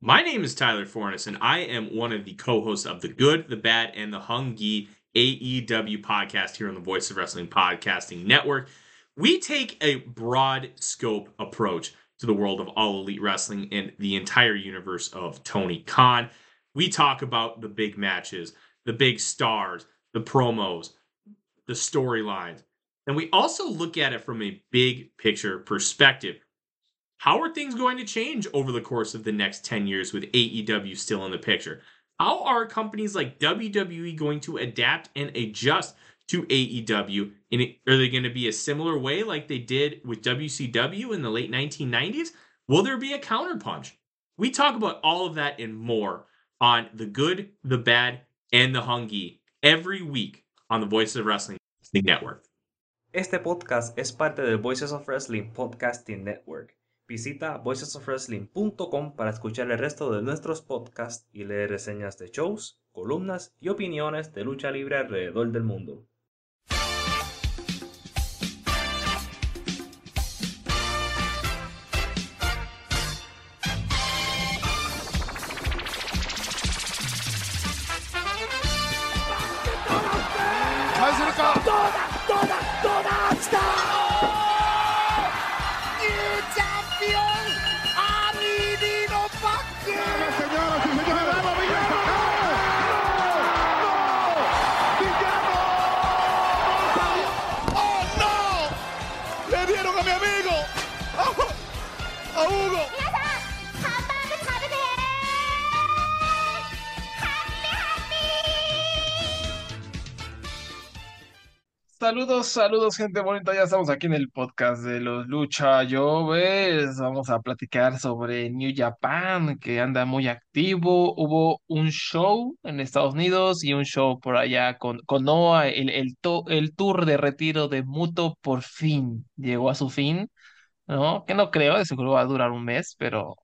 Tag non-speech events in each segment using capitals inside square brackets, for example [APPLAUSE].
My name is Tyler Fornes, and I am one of the co-hosts of the Good, the Bad, and the Hungy AEW podcast here on the Voice of Wrestling Podcasting Network. We take a broad scope approach to the world of all elite wrestling and the entire universe of Tony Khan. We talk about the big matches, the big stars, the promos, the storylines, and we also look at it from a big picture perspective. How are things going to change over the course of the next 10 years with AEW still in the picture? How are companies like WWE going to adapt and adjust to AEW? Are they going to be a similar way like they did with WCW in the late 1990s? Will there be a counterpunch? We talk about all of that and more on the good, the bad, and the hungy every week on the Voices of Wrestling Network. Este podcast es parte del Voices of Wrestling Podcasting Network. Visita voicesofwrestling.com para escuchar el resto de nuestros podcasts y leer reseñas de shows, columnas y opiniones de lucha libre alrededor del mundo. Saludos, gente bonita. Ya estamos aquí en el podcast de los Lucha Joves. Vamos a platicar sobre New Japan, que anda muy activo. Hubo un show en Estados Unidos y un show por allá con, con Noah. El, el, el tour de retiro de Muto por fin llegó a su fin, ¿no? Que no creo, de seguro va a durar un mes, pero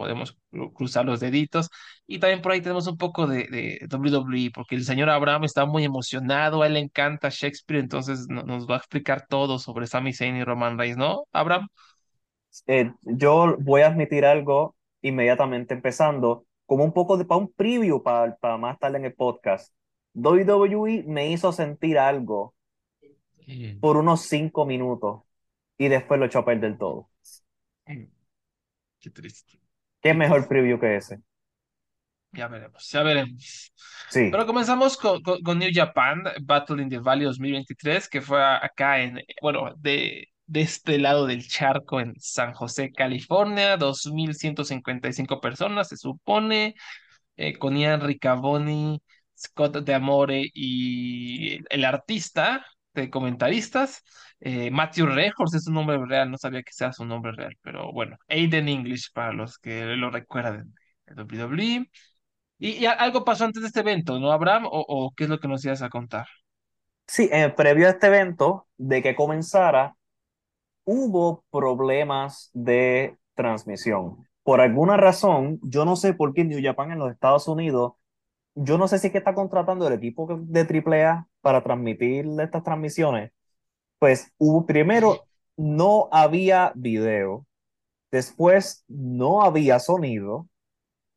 podemos cruzar los deditos. Y también por ahí tenemos un poco de, de WWE, porque el señor Abraham está muy emocionado, a él le encanta Shakespeare, entonces nos va a explicar todo sobre Sami Zayn y Roman Reigns, ¿no, Abraham? Eh, yo voy a admitir algo inmediatamente empezando, como un poco de para un preview para, para más tarde en el podcast. WWE me hizo sentir algo por unos cinco minutos y después lo echó a perder todo. Qué triste. ¿Qué mejor preview que ese? Ya veremos, ya veremos. Sí. Pero comenzamos con, con, New Japan, Battle in the Valley 2023, que fue acá en, bueno, de, de este lado del charco en San José, California, 2.155 personas, se supone, eh, con Ian Riccaboni, Scott de Amore y el artista de comentaristas. Eh, Matthew Rehors es su nombre real, no sabía que sea su nombre real, pero bueno, Aiden English para los que lo recuerden de WWE. Y, algo pasó antes de este evento, ¿no, Abraham? ¿O, qué es lo que nos ibas a contar? Sí, eh, previo a este evento, de que comenzara, hubo problemas de transmisión. Por alguna razón, yo no sé por qué New Japan en los Estados Unidos, yo no sé si es que está contratando el equipo de AAA para transmitir estas transmisiones. Pues hubo, primero, no había video, después no había sonido,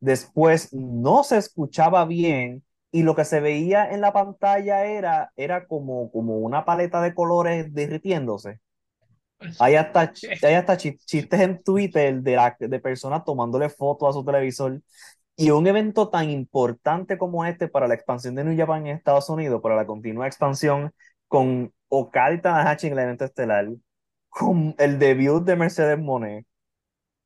después no se escuchaba bien y lo que se veía en la pantalla era, era como, como una paleta de colores derritiéndose. Hay hasta, hay hasta chistes en Twitter de, la, de personas tomándole fotos a su televisor. Y un evento tan importante como este para la expansión de New Japan en Estados Unidos, para la continua expansión, con Okada y Tanahashi en el evento estelar, con el debut de Mercedes Monet,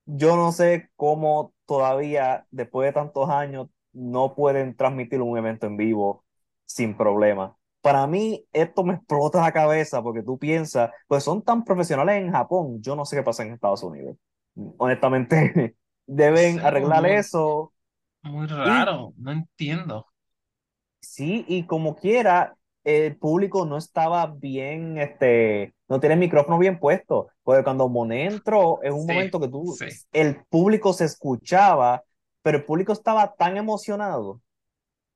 yo no sé cómo todavía, después de tantos años, no pueden transmitir un evento en vivo sin problema. Para mí, esto me explota la cabeza porque tú piensas, pues son tan profesionales en Japón, yo no sé qué pasa en Estados Unidos. Honestamente, [LAUGHS] deben arreglar eso. Muy raro, no entiendo. Sí, y como quiera, el público no estaba bien, este, no tiene el micrófono bien puesto, porque cuando Monet entró, es un momento que tú, el público se escuchaba, pero el público estaba tan emocionado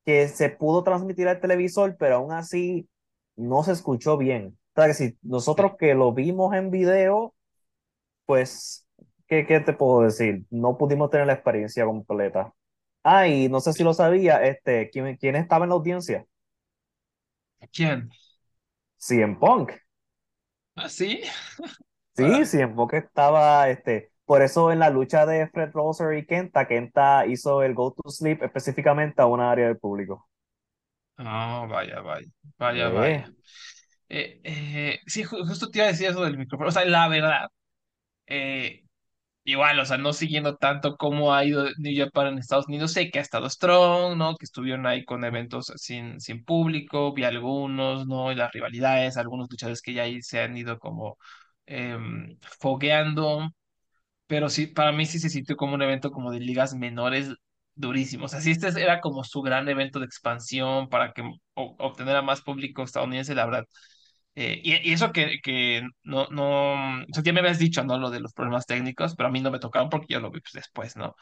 que se pudo transmitir al televisor, pero aún así no se escuchó bien. O sea, que si nosotros que lo vimos en video, pues ¿qué, qué te puedo decir? No pudimos tener la experiencia completa. Ah, y no sé si lo sabía, este, ¿quién, quién estaba en la audiencia? ¿Quién? CM Punk. ¿Ah, sí? Sí, CM Punk estaba, este, por eso en la lucha de Fred Rosser y Kenta, Kenta hizo el Go to Sleep específicamente a una área del público. Ah, vaya, vaya, vaya, vaya. Eh, eh, sí, ju- justo te iba a decir eso del micrófono. O sea, la verdad, eh, igual, o sea, no siguiendo tanto cómo ha ido New Japan en Estados Unidos, sé que ha estado strong, ¿no? Que estuvieron ahí con eventos sin, sin público, vi algunos, ¿no? Y las rivalidades, algunos luchadores que ya ahí se han ido como em, fogueando. pero sí, para mí sí se sintió como un evento como de ligas menores durísimo. O sea, si este era como su gran evento de expansión para que o- obtener a más público estadounidense, la verdad. Eh, y, y eso que, que no, no, o sea, ya me habías dicho, ¿no? Lo de los problemas técnicos, pero a mí no me tocaron porque yo lo vi pues, después, ¿no?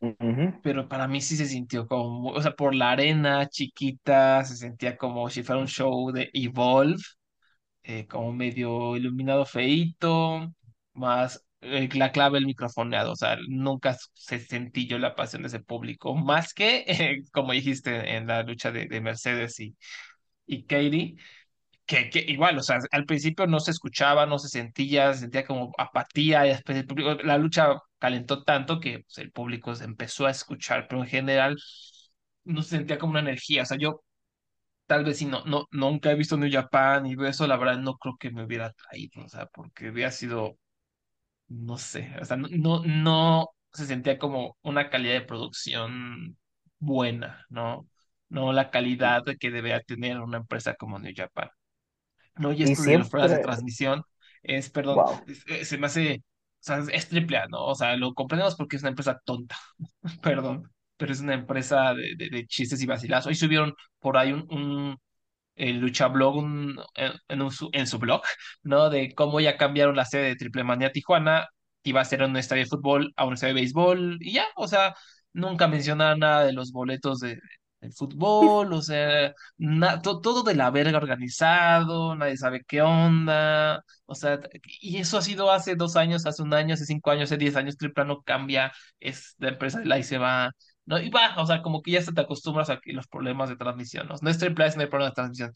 ujú. Pero para mí sí se sintió como, o sea, por la arena chiquita, se sentía como si fuera un show de Evolve eh, como medio iluminado feíto, más eh, la clave el microfoneado, o sea, nunca se sentí yo la pasión de ese público, más que, [LAUGHS] como dijiste, en la lucha de, de Mercedes y, y Katie, que, igual, o sea, al principio no se escuchaba, no se sentía, se sentía como apatía, después el público, la lucha calentó tanto que pues, el público se empezó a escuchar, pero en general no se sentía como una energía, o sea, yo tal vez si no, no, nunca he visto New Japan y eso, la verdad no creo que me hubiera traído, o sea, porque hubiera sido, no sé, o sea, no, no, no se sentía como una calidad de producción buena, ¿no? No la calidad que debería tener una empresa como New Japan. No, y Y esto de los problemas de siempre, transmisión es, perdón, wow. es- es- se me hace, o sea, es triple A, ¿no? O sea, lo comprendemos porque es una empresa tonta, [LAUGHS] perdón, pero es una empresa de, de, de chistes y vacilazos. Hoy subieron por ahí un, un, el Luchablog un- en, en un su, en su blog, ¿no? De cómo ya cambiaron la sede de Triple Manía Tijuana, iba a ser un estadio de fútbol a un estadio de béisbol, y ya, o sea, nunca mencionaron nada de los boletos de, del fútbol, o sea, na- to- todo de la verga organizado, nadie sabe qué onda, o sea, y eso ha sido hace dos años, hace un año, hace cinco años, hace diez años, Triple A no cambia, es la empresa de la y se va ¿no? Y va, o sea, como que ya se te acostumbras a los problemas de transmisión, ¿no? No es triple no hay problemas de transmisión,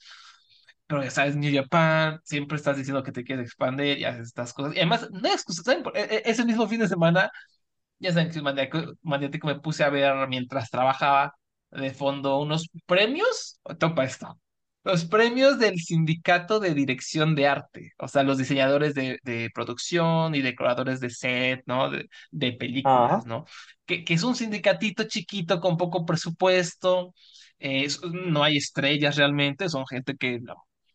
pero ya sabes, New Japan, siempre estás diciendo que te quieres expandir y haces estas cosas. Y además, no hay excusa, ¿saben? E- e- Ese mismo fin de semana, ya saben que maniático, maniático me puse a ver mientras trabajaba de fondo unos premios, topa esto. Los premios del Sindicato de Dirección de Arte, o sea, los diseñadores de, de producción y decoradores de set, ¿no? De, de películas, Ajá. ¿no? Que, que es un sindicatito chiquito con poco presupuesto, eh, es- no hay estrellas realmente, son gente que no,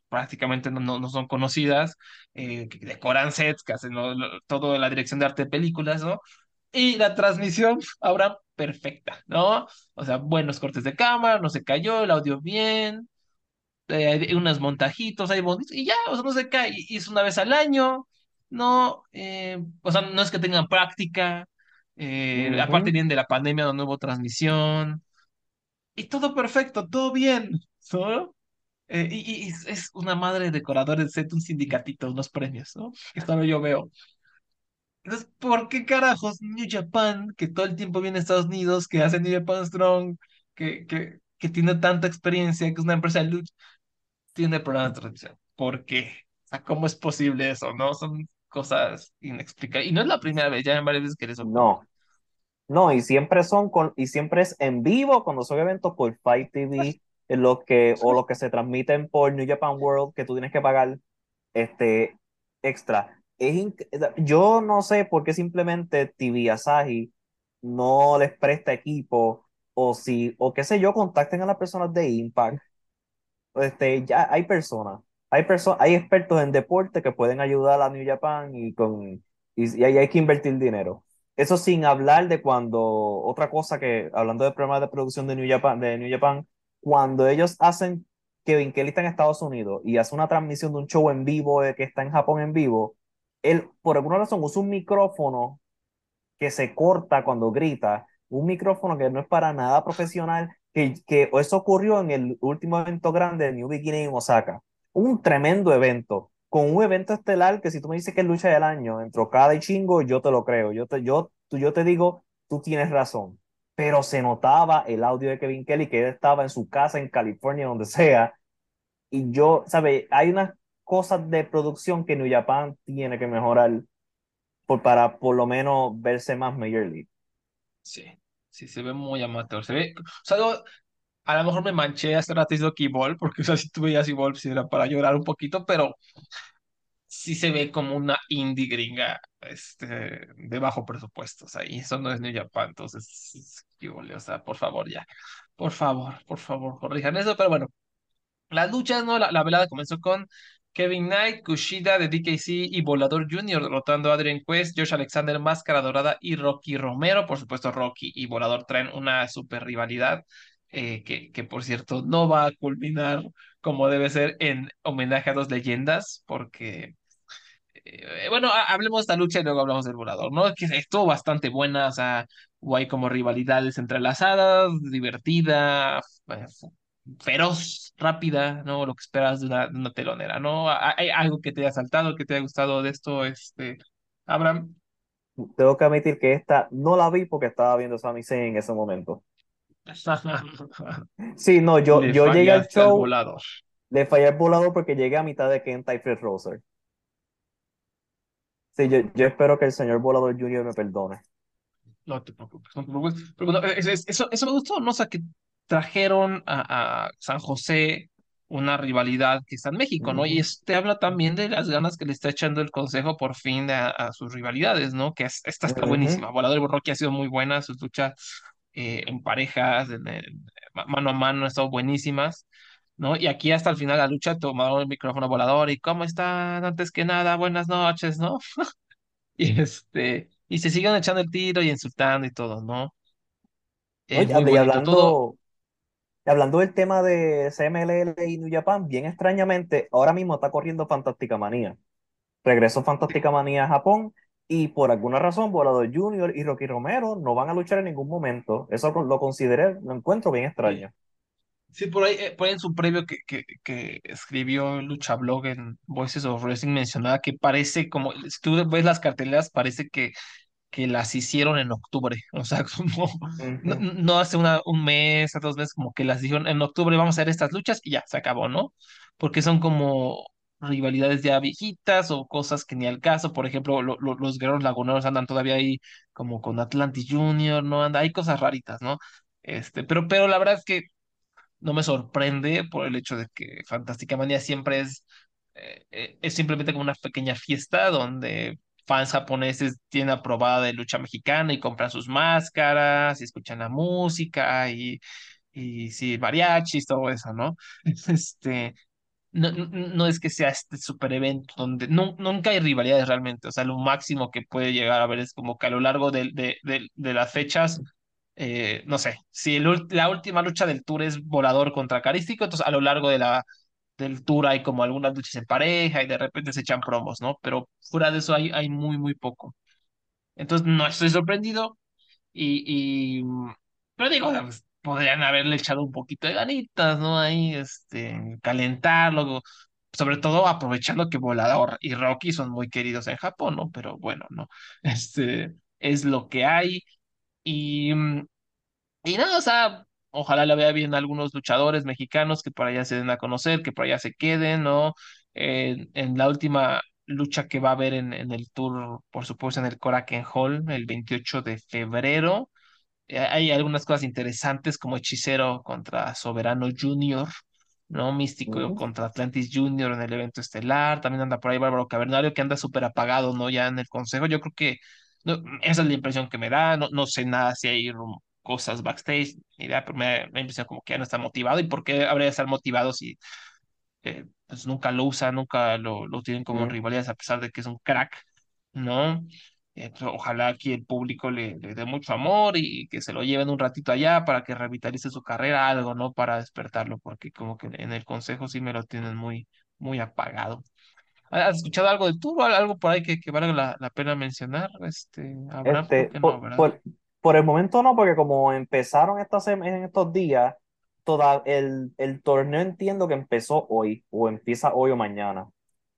prácticamente no, no, no son conocidas, eh, que decoran sets, que hacen lo- lo- toda la dirección de arte de películas, ¿no? Y la transmisión ahora perfecta, ¿no? O sea, buenos cortes de cámara, no se cayó, el audio bien, eh, hay unos montajitos ahí bonitos, y ya, o sea, no se cae, y es una vez al año, ¿no? Eh, o sea, no es que tengan práctica, eh, aparte vienen de la pandemia, no hubo transmisión, y todo perfecto, todo bien, ¿no? Eh, y, y es, es una madre de decoradores de set, un sindicatito, unos premios, ¿no? Que solo yo veo. Entonces, ¿por qué carajos New Japan, que todo el tiempo viene a Estados Unidos, que hace New Japan Strong, que, que, que tiene tanta experiencia, que es una empresa de lucha, tiene problemas de transmisión? ¿Por qué? O sea, ¿cómo es posible eso, no? Son cosas inexplicables. Y no es la primera vez, ya en varias veces que les ocurre. No, no, y siempre son con, y siempre es en vivo cuando son eventos por Fight TV, en lo que, o los que se transmiten por New Japan World, que tú tienes que pagar este extra. Es yo no sé por qué simplemente TV Asahi no les presta equipo, o si, o qué sé yo, contacten a las personas de Impact este, ya hay personas, hay personas, hay expertos en deporte que pueden ayudar a New Japan y con y, y ahí hay que invertir dinero. Eso sin hablar de cuando, otra cosa que, hablando de programas de producción de New Japan, de New Japan, cuando ellos hacen, Kevin Kelly está en Estados Unidos y hace una transmisión de un show en vivo de que está en Japón en vivo, él por alguna razón usa un micrófono que se corta cuando grita, un micrófono que no es para nada profesional, que, que eso ocurrió en el último evento grande de New Beginning en Osaka. Un tremendo evento, con un evento estelar que si tú me dices que es lucha del año, entre Okada y Chingo, yo te lo creo. Yo te, yo, yo te digo, tú tienes razón. Pero se notaba el audio de Kevin Kelly que él estaba en su casa en California, donde sea. Y yo, ¿sabes? Hay unas cosas de producción que New Japan tiene que mejorar por, para por lo menos verse más Major League. Sí, sí, se ve muy amateur. Se ve, o sea, a lo mejor me manché hace rato diciendo que Evolve, porque o sea, si tú veías sí era para llorar un poquito, pero sí se ve como una indie gringa este, de bajo presupuesto. O sea, y eso no es New Japan, entonces, o sea, por favor, ya. Por favor, por favor, corrijan eso, pero bueno. Las luchas, ¿no? La, la velada comenzó con Kevin Knight, Kushida de DKC y Volador Jr. derrotando a Adrian Quest, Josh Alexander, Máscara Dorada y Rocky Romero. Por supuesto, Rocky y Volador traen una super rivalidad eh, que, que, por cierto, no va a culminar como debe ser en homenaje a dos leyendas, porque eh, bueno, ha- hablemos de esta lucha y luego hablamos del volador, ¿no? Que estuvo bastante buena, o sea, hubo como rivalidades entrelazadas, divertida, feroz, rápida, ¿no? Lo que esperas de una, de una telonera, ¿no? ¿Ha- ¿Hay algo que te haya saltado, que te haya gustado de esto, este, Abraham? Tengo que admitir que esta no la vi porque estaba viendo Sami Zayn en ese momento. [LAUGHS] Sí, no, yo, Le yo llegué al show, volador. le fallé al volador porque llegué a mitad de Kenta y Fred Rosser. Sí, yo, yo espero que el señor Volador Jr. me perdone. No te preocupes, no te preocupes. Pero bueno, es- es- eso, eso me gustó, ¿no? O sea, que trajeron a, a San José una rivalidad que está en México, ¿no? Y Ujú, eso te habla también de las ganas que le está echando el consejo por fin a, a sus rivalidades, ¿no? Que es- esta está buenísima. Volador y Borroqui ha sido muy buena, sus luchas eh, en parejas, en, en- ma- mano a mano, han estado buenísimas. ¿No? Y aquí hasta el final la lucha tomaron el micrófono volador y ¿cómo están? Antes que nada, buenas noches, ¿no? [LAUGHS] Y este, y se siguen echando el tiro y insultando y todo, ¿no? Oye, y todo. Hablando, del tema de CMLL y New Japan, bien extrañamente, ahora mismo está corriendo Fantástica Manía. Regresó Fantástica Manía a Japón y por alguna razón Volador Jr. y Rocky Romero no van a luchar en ningún momento. Eso lo consideré, lo encuentro bien extraño. sí, por ahí, eh, por ahí en su previo que, que, que escribió Lucha Blog en Voices of Wrestling mencionaba que parece como, si tú ves las carteleras, parece que que las hicieron en octubre, [LAUGHS] o sea, como no, hace una, un mes, a dos meses, como que las dijeron en octubre vamos a hacer estas luchas y ya, se acabó, ¿no? Porque son como rivalidades ya viejitas o cosas que ni al caso, por ejemplo, lo- lo- los guerreros laguneros andan todavía ahí como con Atlantis Junior, ¿no? Anda, hay cosas raritas, ¿no? Este, pero, pero la verdad es que no me sorprende por el hecho de que Fantástica Manía siempre es, eh, eh, es simplemente como una pequeña fiesta donde fans japoneses tienen aprobada de lucha mexicana y compran sus máscaras y escuchan la música y, y sí, mariachis, todo eso, ¿no? [LAUGHS] Este, no, no, es que sea este super evento donde nu- nunca hay rivalidades realmente, o sea, lo máximo que puede llegar a ver es como que a lo largo de, de, de, las fechas, eh, no sé, si el la última lucha del tour es Volador contra Carístico, entonces a lo largo de la, del tour hay como algunas luchas en pareja y de repente se echan promos, ¿no? Pero fuera de eso hay, hay muy, muy poco. Entonces no estoy sorprendido, y, y, pero digo, pues, podrían haberle echado un poquito de ganitas, ¿no? Ahí, este, calentarlo, sobre todo aprovechando que Volador y Rocky son muy queridos en Japón, ¿no? Pero bueno, ¿no? [LAUGHS] Este, es lo que hay. Y, y nada, o sea, ojalá la vea bien a algunos luchadores mexicanos que por allá se den a conocer, que por allá se queden, ¿no? En, en la última lucha que va a haber en, en el tour, por supuesto, en el Korakuen Hall, el 28 de febrero. Eh, Hay algunas cosas interesantes como Hechicero contra Soberano Junior, ¿no? Místico contra Atlantis Junior en el evento estelar. También anda por ahí Bárbaro Cavernario que anda súper apagado, ¿no? Ya en el consejo. Yo creo que no, esa es la impresión que me da. No, no sé nada si hay cosas backstage, ni idea, pero me da impresión como que ya no está motivado. ¿Y por qué habría de estar motivado si eh, pues nunca lo usa, nunca lo, lo tienen como Mm. rivalidades a pesar de que es un crack, ¿no? Ojalá aquí el público le, le dé mucho amor y que se lo lleven un ratito allá para que revitalice su carrera, algo, ¿no? Para despertarlo, porque como que en el consejo sí me lo tienen muy, muy apagado. ¿Has escuchado algo de tú? ¿Algo por ahí que, que valga la, la pena mencionar? Este, Abraham, Este, que no, por, ¿verdad? por, por el momento no, porque como empezaron estas, en estos días, toda, el, el torneo entiendo que empezó hoy, o empieza hoy o mañana.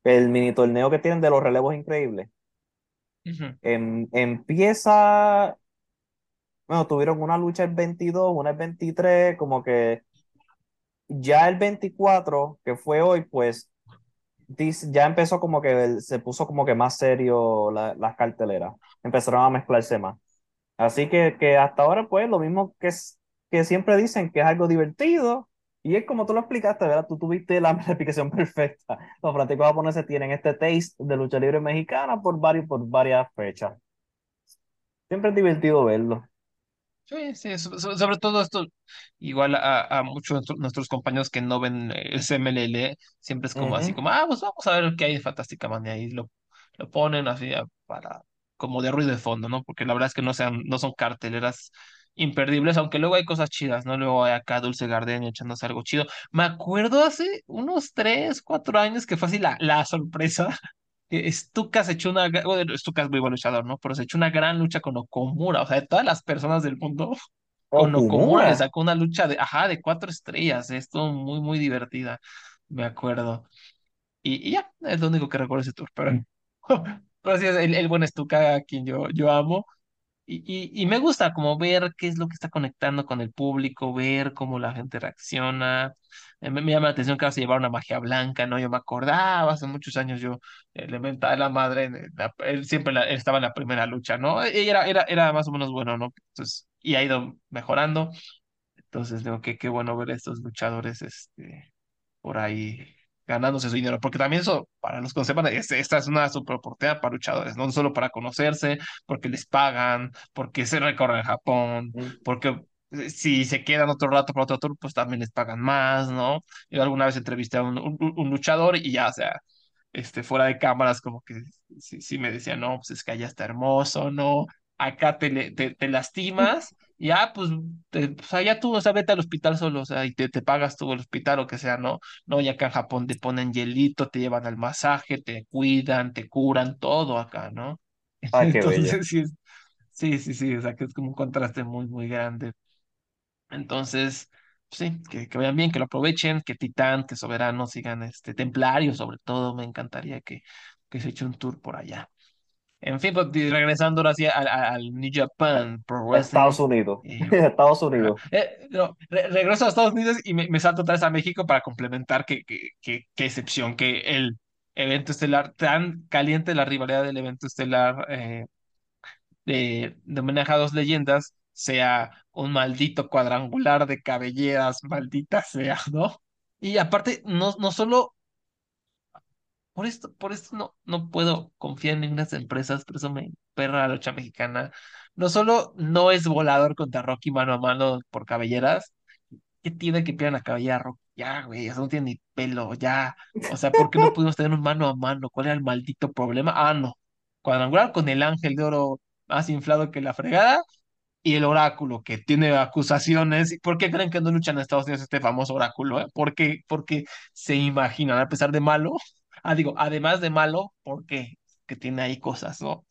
el mini torneo que tienen de los relevos increíbles. Em- empieza, bueno, tuvieron una lucha el 22, una el 23, como que ya el 24, que fue hoy, pues ya empezó como que se puso como que más serio la- las carteleras, empezaron a mezclarse más. Así que, que hasta ahora, pues, lo mismo que, es- que siempre dicen que es algo divertido. Y es como tú lo explicaste, ¿verdad? Tú tuviste la, [LAUGHS] explicación perfecta. Los fanáticos japoneses tienen este taste de lucha libre mexicana por, varios, por varias fechas. Siempre es divertido verlo. Sí, sí, so- so- sobre todo esto, igual a, a muchos de nuestro- nuestros compañeros que no ven el CMLL, siempre es como así, Ujú. como, ah, pues vamos a ver qué hay de Fantástica Man, y lo, lo ponen así a- para, como de ruido de fondo, ¿no? Porque la verdad es que no sean, no son carteleras imperdibles, aunque luego hay cosas chidas, ¿no? Luego hay acá Dulce Gardenia echándose algo chido. Me acuerdo hace unos tres, cuatro años que fue así la, la sorpresa [LAUGHS] que Stuka se echó una, bueno, Stuka es muy buen luchador, ¿no? Pero se echó una gran lucha con Okomura, o sea, de todas las personas del mundo, [LAUGHS] con Okomura le sacó una lucha de, ajá, de cuatro estrellas, esto muy, muy divertida, me acuerdo. Y, y ya, es lo único que recuerdo ese tour, pero, [LAUGHS] pero sí, el, el buen Stuka a quien yo, yo amo. Y, y, y me gusta como ver qué es lo que está conectando con el público, ver cómo la gente reacciona. Eh, me, me llama la atención que ahora se llevaron una magia blanca, ¿no? Yo me acordaba hace muchos años, yo eh, le mentaba a la madre, en la- él siempre la- él estaba en la primera lucha, ¿no? Y era, era, era más o menos bueno, ¿no? Entonces, y ha ido mejorando. Entonces, digo que qué bueno ver a estos luchadores, este por ahí ganándose su dinero, porque también eso, para los sepan, es- esta es una super oportunidad para luchadores, no solo para conocerse, porque les pagan, porque se recorren Japón, porque eh, si se quedan otro rato para otro tour, pues también les pagan más, ¿no? Yo alguna vez entrevisté a un, un- un luchador y ya, o sea, este, fuera de cámaras, como que sí, sí me decía, no, pues es que allá está hermoso, ¿no? Acá te, te, te lastimas, ya, pues, te, pues allá tú, o sea, vete al hospital solo, o sea, y te, te pagas tú el hospital o que sea, ¿no? No, y acá en Japón te ponen hielito, te llevan al masaje, te cuidan, te curan, todo acá, ¿no? [LAUGHS] Ah, qué bello. Entonces, sí, es- sí, sí, sí, o sea, que es como un contraste muy, muy grande. Entonces, sí, que, que vayan bien, que lo aprovechen, que Titán, que Soberano sigan este Templario, sobre todo, me encantaría que, que se eche un tour por allá. En fin, pues, regresando ahora sí al, al- New Japan Pro Wrestling. Estados Unidos. [LAUGHS] Estados Unidos. eh, no, re- regreso a Estados Unidos y me, me salto otra vez a México para complementar que, que, que, qué excepción, que el evento estelar, tan caliente la rivalidad del evento estelar eh, de, de homenaje a dos leyendas sea un maldito cuadrangular de cabelleras, maldita sea, ¿no? Y aparte, no, no solo, por esto, por esto no, no puedo confiar en ninguna empresas, por eso me perra la lucha mexicana. No solo no es volador contra Rocky mano a mano por cabelleras, ¿qué tiene que pierdan la cabellera Rocky? Ya, güey, eso no tiene ni pelo, ya. O sea, ¿por qué no [LAUGHS] pudimos tener un mano a mano? ¿Cuál era el maldito problema? Ah, no. Cuadrangular con el ángel de oro más inflado que la fregada y el oráculo que tiene acusaciones. ¿Y ¿Por qué creen que no luchan en Estados Unidos este famoso oráculo? eh? ¿Por qué? Porque se imaginan, a pesar de malo, ah, digo, además de malo, ¿por qué? Que tiene ahí cosas, ¿no?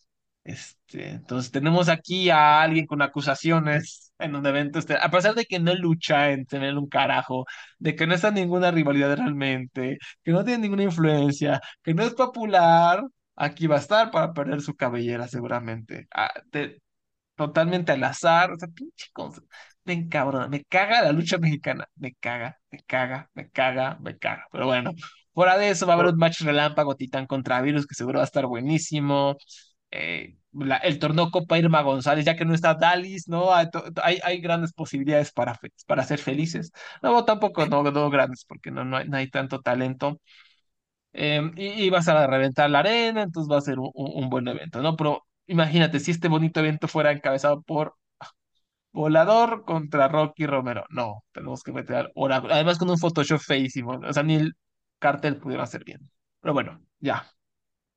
Este, entonces tenemos aquí a alguien con acusaciones en un evento, este, a pesar de que no lucha en tener un carajo, de que no está ninguna rivalidad realmente, que no tiene ninguna influencia, que no es popular, aquí va a estar para perder su cabellera seguramente. Ah, te- totalmente al azar, o sea, pinche cosa. Me encabrona, me caga la lucha mexicana, me caga, me caga, me caga, me caga. Pero bueno, fuera de eso va a haber un match relámpago Titán contra Virus que seguro va a estar buenísimo. Eh, la- el torneo Copa Irma González, ya que no está Dalis, ¿no? Hay, to- hay, hay grandes posibilidades para, para ser felices. No, tampoco, no, no grandes, porque no, no hay, no hay tanto talento. Eh, y, y vas a reventar la arena, entonces va a ser un, buen evento, ¿no? Pero imagínate, si este bonito evento fuera encabezado por Volador contra Rocky Romero. No, tenemos que meter Oráculo. Además con un Photoshop feísimo. O sea, ni el cartel pudiera hacer bien. Pero bueno, ya.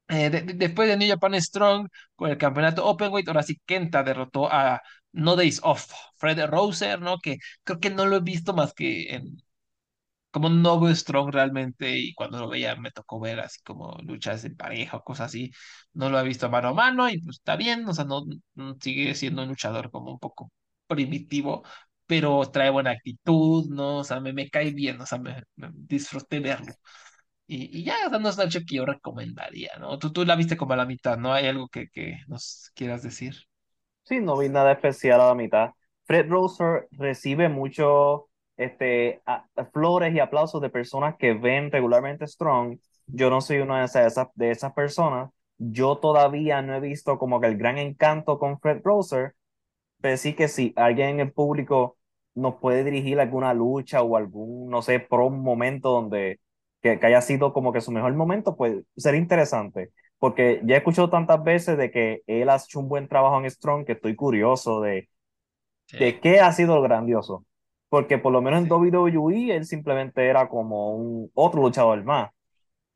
Eh, de- de- después de New Japan Strong, con el campeonato Openweight, ahora sí Kenta derrotó a No Days Off, Fred Roser, ¿no? Que creo que no lo he visto más que en, como no veo Strong realmente y cuando lo veía me tocó ver así como luchas en pareja o cosas así, no lo he visto mano a mano y pues está bien, o sea, no, no- sigue siendo un luchador como un poco primitivo, pero trae buena actitud, ¿no? O sea, me, me cae bien, o sea, me, me disfruté verlo. Y, y ya, no es una lucha que yo recomendaría, ¿no? Tú, tú la viste como a la mitad, ¿no? ¿Hay algo que, que nos quieras decir? Sí, no vi nada especial a la mitad. Fred Rosser recibe mucho este, flores y aplausos de personas que ven regularmente Strong. Yo no soy una de esas, de esas personas. Yo todavía no he visto como que el gran encanto con Fred Rosser, pero sí que si alguien en el público nos puede dirigir alguna lucha o algún, no sé, pro momento donde que, que haya sido como que su mejor momento, pues sería interesante. Porque ya he escuchado tantas veces de que él ha hecho un buen trabajo en Strong que estoy curioso de, de qué ha sido lo grandioso. Porque por lo menos en Sí. WWE él simplemente era como un otro luchador más.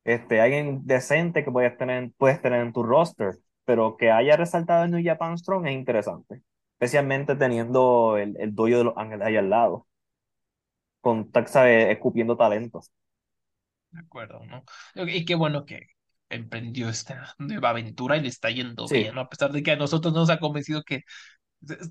Este, alguien decente que puedes tener, puedes tener en tu roster, pero que haya resaltado en New Japan Strong es interesante. Especialmente teniendo el, el dojo de los ángeles ahí al lado, con Taxa escupiendo talentos. De acuerdo, ¿no? Y qué bueno que emprendió esta nueva aventura y le está yendo Sí. bien, ¿no? A pesar de que a nosotros nos ha convencido que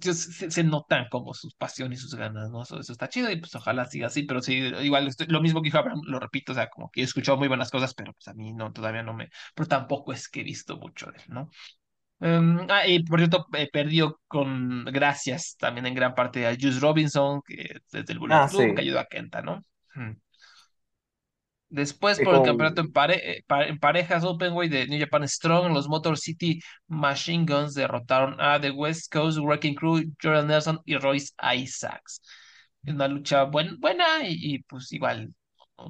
se, se- se notan como sus pasiones y sus ganas, ¿no? Eso, eso está chido y pues ojalá siga así, pero sí, igual estoy- lo mismo que dijo Abraham, lo repito, o sea, como que he escuchado muy buenas cosas, pero pues a mí no, todavía no me, pero tampoco es que he visto mucho de él, ¿no? Em, ah, y por cierto, eh, perdió con gracias también en gran parte a Juice Robinson, que desde el Bullet Ah, Club, sí. que ayudó a Kenta, ¿no? Hmm. Después, por el campeonato en, pare- eh, pa- en parejas Openweight de New Japan Strong, los Motor City Machine Guns derrotaron a The West Coast Wrecking Crew, Jordan Nelson y Royce Isaacs. Una lucha buen- buena y, y, pues igual,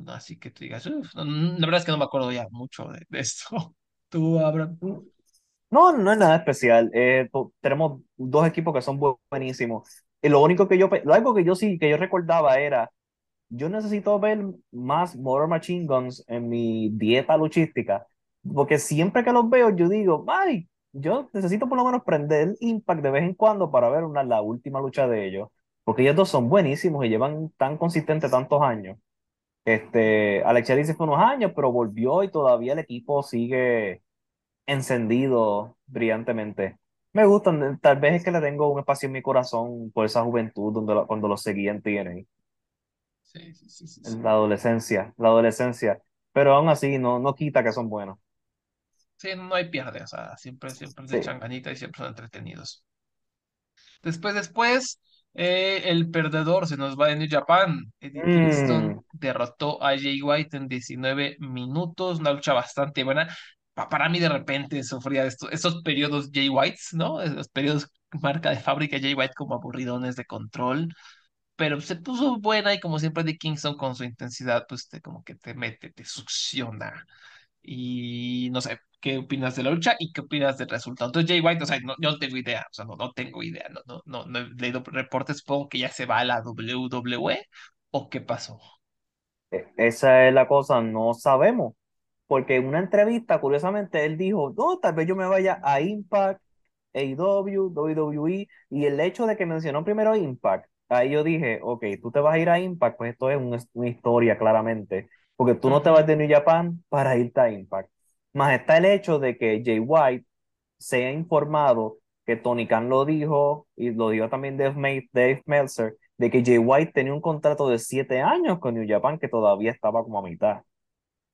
así que tú digas, "Uf", no, la verdad es que no me acuerdo ya mucho de, de esto. [LAUGHS] Tú, Abraham. No, no es nada especial. Eh, tenemos dos equipos que son bu- buenísimos. Y lo único que yo, lo algo que yo sí, que yo recordaba era, yo necesito ver más Motor Machine Guns en mi dieta luchística, porque siempre que los veo yo digo, ay, yo necesito por lo menos prender Impact de vez en cuando para ver una, la última lucha de ellos, porque ellos dos son buenísimos y llevan tan consistente tantos años. Este, Alex Shelley fue unos años, pero volvió y todavía el equipo sigue encendido brillantemente. Me gustan, tal vez es que le tengo un espacio en mi corazón por esa juventud donde lo- cuando los seguí en TNA, Sí, sí, sí, sí, sí. la adolescencia, la adolescencia, pero aún así no, no quita que son buenos. Sí, no hay pierde, o sea, siempre, siempre Sí. le echan ganita y siempre son entretenidos. Después, después, eh, el perdedor se nos va de New Japan. Eddie Kingston Mm, derrotó a Jay White en 19 minutos, una lucha bastante buena. Pa- para mí de repente sufría de esto- estos periodos Jay Whites, ¿no? Los periodos marca de fábrica Jay White como aburridones de control, pero se puso buena y como siempre Eddie Kingston con su intensidad, pues te, como que te mete, te succiona. Y no sé, ¿qué opinas de la lucha y qué opinas del resultado? Entonces, Jay White, o sea, no, yo no tengo idea, o sea, no, no tengo idea, no, no, no, no he leído reportes, supongo que ya se va a la WWE o qué pasó. e- esa es la cosa, no sabemos, porque en una entrevista, curiosamente, él dijo, no, tal vez yo me vaya a Impact, AEW, WWE, y el hecho de que mencionó primero Impact, ahí yo dije, ok, tú te vas a ir a Impact, pues esto es un- una historia claramente, porque tú no te vas de New Japan para irte a Impact. Más está el hecho de que Jay White se ha informado que Tony Khan lo dijo, y lo dijo también Dave, Dave Meltzer, de que Jay White tenía un contrato de siete años con New Japan que todavía estaba como a mitad.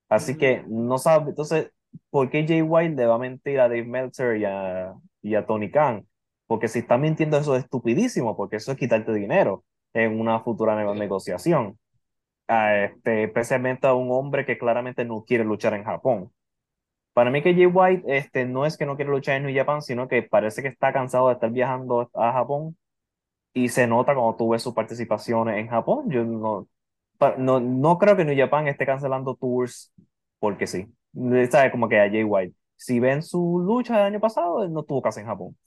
Así que no sabe, entonces, ¿por qué Jay White le va a mentir a Dave Meltzer y a, y a Tony Khan? Porque si está mintiendo eso es estupidísimo, porque eso es quitarte dinero en una futura Sí. negociación. A este, especialmente a un hombre que claramente no quiere luchar en Japón. Para mí que Jay White este, no es que no quiere luchar en New Japan, sino que parece que está cansado de estar viajando a Japón y se nota cuando tú ves sus participaciones en Japón. Yo no, no, no creo que New Japan esté cancelando tours porque sí. ¿Sabes? Como que a Jay White. Si ven su lucha del año pasado, él no tuvo casa en Japón.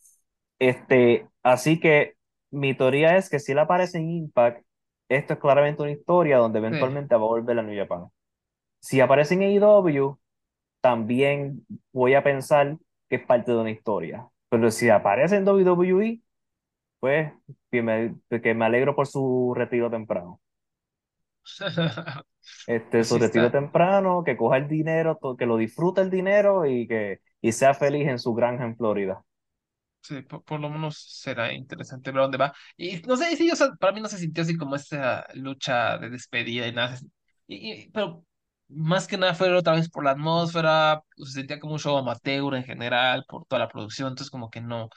Este, así que mi teoría es que si él aparece en Impact, esto es claramente una historia donde eventualmente va a volver a New Japan. Si aparece en AEW, también voy a pensar que es parte de una historia. Pero si aparece en WWE, pues que me, que me alegro por su retiro temprano. Este, su retiro está. temprano, que coja el dinero, que lo disfrute el dinero y que y sea feliz en su granja en Florida. Sí, por, por lo menos será interesante ver dónde va. Y no sé, sí, o sea, para mí no se sintió así como esa lucha de despedida y nada. Y, y- pero más que nada fue otra vez por la atmósfera, se sentía como un show amateur en general, por toda la producción, entonces como que no,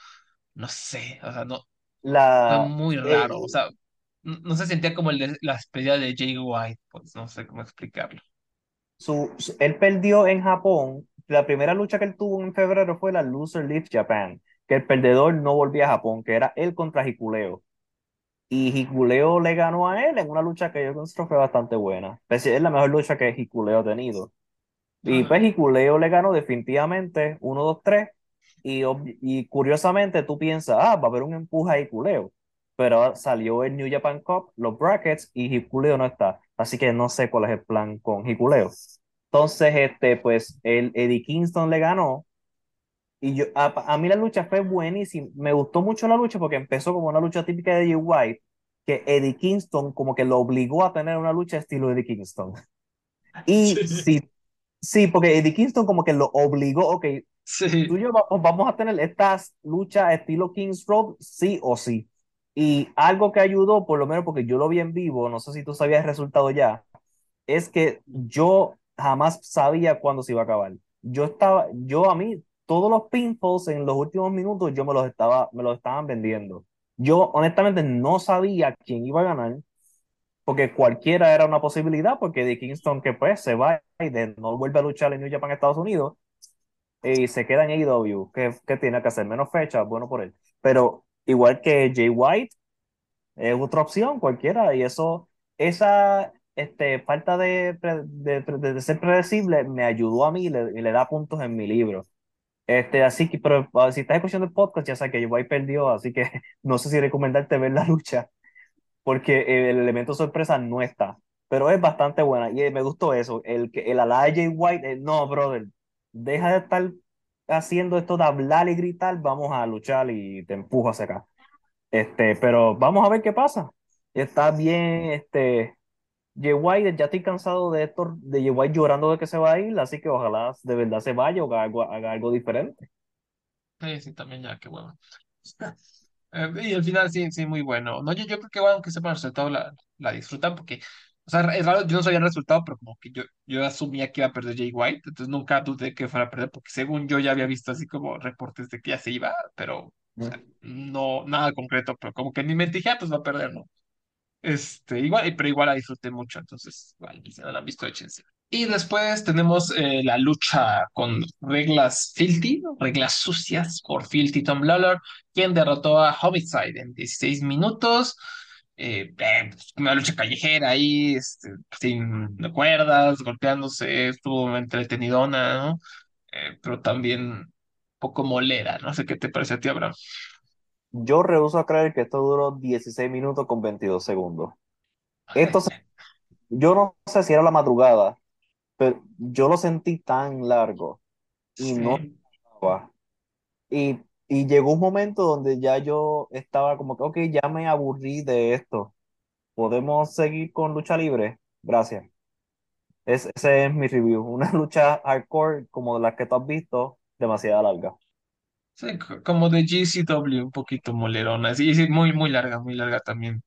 no sé, o sea, no, La, muy eh, raro, o sea, no se sentía como el de, la especial de Jay White, pues no sé cómo explicarlo. su, su- él perdió en Japón. La primera lucha que él tuvo en febrero fue la Loser Leaves Japan, que el perdedor no volvía a Japón, que era él contra Hikuleo. Y Hikuleo le ganó a él en una lucha que yo considero fue bastante buena. Es la mejor lucha que Hikuleo ha tenido. Y pues Hikuleo le ganó definitivamente 1, 2, 3. Y, y curiosamente tú piensas, ah, va a haber un empuje a Hikuleo. Pero salió el New Japan Cup, los brackets, y Hikuleo no está. Así que no sé cuál es el plan con Hikuleo. Entonces, este, pues el Eddie Kingston le ganó. Y yo, a, a mí la lucha fue buenísima. Me gustó mucho la lucha porque empezó como una lucha típica de Jay White, que Eddie Kingston como que lo obligó a tener una lucha estilo Eddie Kingston. [LAUGHS] Y sí, sí, porque Eddie Kingston como que lo obligó, ok, Sí, tú y yo vamos, vamos a tener estas luchas estilo Kings Road, sí o sí. Y algo que ayudó, por lo menos porque yo lo vi en vivo, no sé si tú sabías el resultado ya, es que yo jamás sabía cuándo se iba a acabar. Yo estaba, yo a mí, todos los pinfalls en los últimos minutos, yo me los estaba, me los estaban vendiendo. Yo honestamente no sabía quién iba a ganar, porque cualquiera era una posibilidad, porque de Kingston que pues se va y de, no vuelve a luchar en New Japan Estados Unidos y se queda en AEW, que, que tiene que hacer menos fechas, bueno por él. Pero igual que Jay White, es otra opción, cualquiera, y eso, esa este, falta de, de, de- de ser predecible me ayudó a mí y le, y le da puntos en mi libro. Este, así que, pero ah, si estás escuchando el podcast, ya sabes que Jay White perdió, así que [LAUGHS] no sé si recomendarte ver la lucha, porque el elemento sorpresa no está, pero es bastante buena y eh, me gustó eso, el el ala de Jay White, eh, no, brother, deja de estar haciendo esto de hablar y gritar, vamos a luchar y te empujo hacia acá. Este, pero vamos a ver qué pasa. Está bien, este, White, ya estoy cansado de esto, de White llorando de que se va a ir, así que ojalá de verdad se vaya o haga algo, haga algo diferente. sí, sí, también ya, qué bueno. [LAUGHS] Eh, y al final sí, sí, muy bueno. No, yo, yo creo que bueno, que sepan el resultado la, la disfrutan porque, o sea, es raro, yo no sabía el resultado, pero como que yo, yo asumía que iba a perder Jay White, entonces nunca dudé que fuera a perder, porque según yo ya había visto así como reportes de que ya se iba, pero, o sea, no, nada concreto, pero como que en mi mente dije, ah, pues va a perder, ¿no? Este, igual, pero igual la disfruté mucho, entonces, igual, si no la han visto, échense. Y después tenemos eh, la lucha con reglas filthy, reglas sucias por Filthy Tom Lawlor, quien derrotó a Homicide en 16 minutos. Eh, eh, pues, una lucha callejera ahí, este, sin cuerdas, golpeándose, estuvo entretenidona, ¿no? Eh, pero también un poco molera, no sé qué te parece a ti, Abraham. Yo rehúso a creer que esto duró 16 minutos con 22 segundos. Esto, se- yo no sé si era la madrugada, pero yo lo sentí tan largo y no Sí. Y, y llegó un momento donde ya yo estaba como que, ok, ya me aburrí de esto. ¿Podemos seguir con lucha libre? Gracias. Es, ese es mi review. [LAUGHS] Una lucha hardcore como las que tú has visto, demasiado larga. Sí, como de GCW, un poquito molerona. Sí, sí, muy, muy larga, muy larga también.